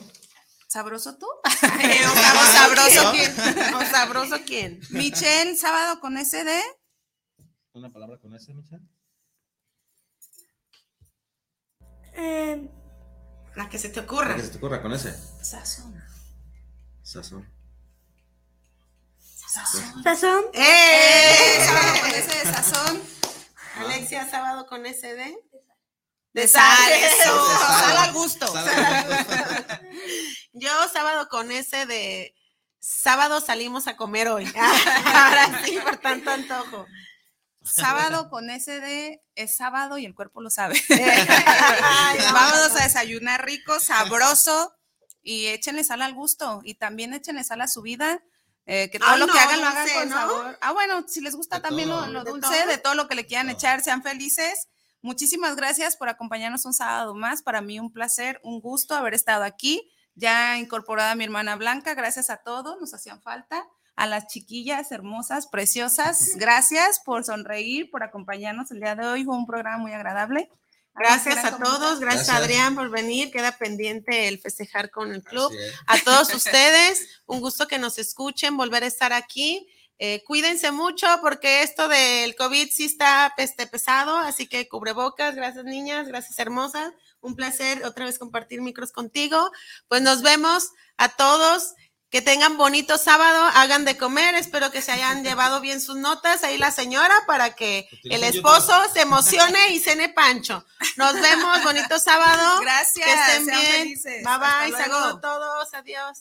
¿Sabroso tú?
¿O sabroso quién? ¿O sabroso quién?
Michelle, sábado con SD.
¿Una palabra con ese, Michelle?
Eh,
La que se te ocurra.
¿Qué se te ocurra con ese?
Sazón.
Sazón.
Sazón.
¡Eh!
Sábado con S de sazón.
Alexia, sábado con SD.
De sal.
Eso.
Sal al gusto.
Yo sábado con ese de sábado salimos a comer hoy. Ahora sí, por tanto antojo.
Sábado con SD es sábado y el cuerpo lo sabe.
Ay, no.
Vámonos a desayunar rico, sabroso y échenle sal al gusto y también échenle sal a su vida. eh, que todo
Ay,
lo que hagan lo hagan con sabor. Ah, bueno, si les gusta
De
también lo,
todo.
lo
¿De
dulce,
todo?
de todo lo que le quieran echar, sean felices. Muchísimas gracias por acompañarnos un sábado más. Para mí un placer, un gusto haber estado aquí. Ya incorporada mi hermana Blanca, gracias a todos, nos hacían falta. A las chiquillas hermosas, preciosas, gracias por sonreír, por acompañarnos el día de hoy. Fue un programa muy agradable.
Gracias a todos, gracias,
Gracias.
Adrián por venir. Queda pendiente el festejar con el club. A todos ustedes, un gusto que nos escuchen, volver a estar aquí. Eh, cuídense mucho porque esto del COVID sí está este, pesado, así que cubrebocas, gracias niñas, gracias hermosas. Un placer otra vez compartir micros contigo. Pues nos vemos a todos. Que tengan bonito sábado, hagan de comer, espero que se hayan llevado bien sus notas ahí la señora para que el esposo se emocione y cene pancho. Nos vemos, bonito sábado.
Gracias.
Que estén
sean
bien.
felices.
Bye
Hasta
bye,
luego.
saludos a todos, adiós.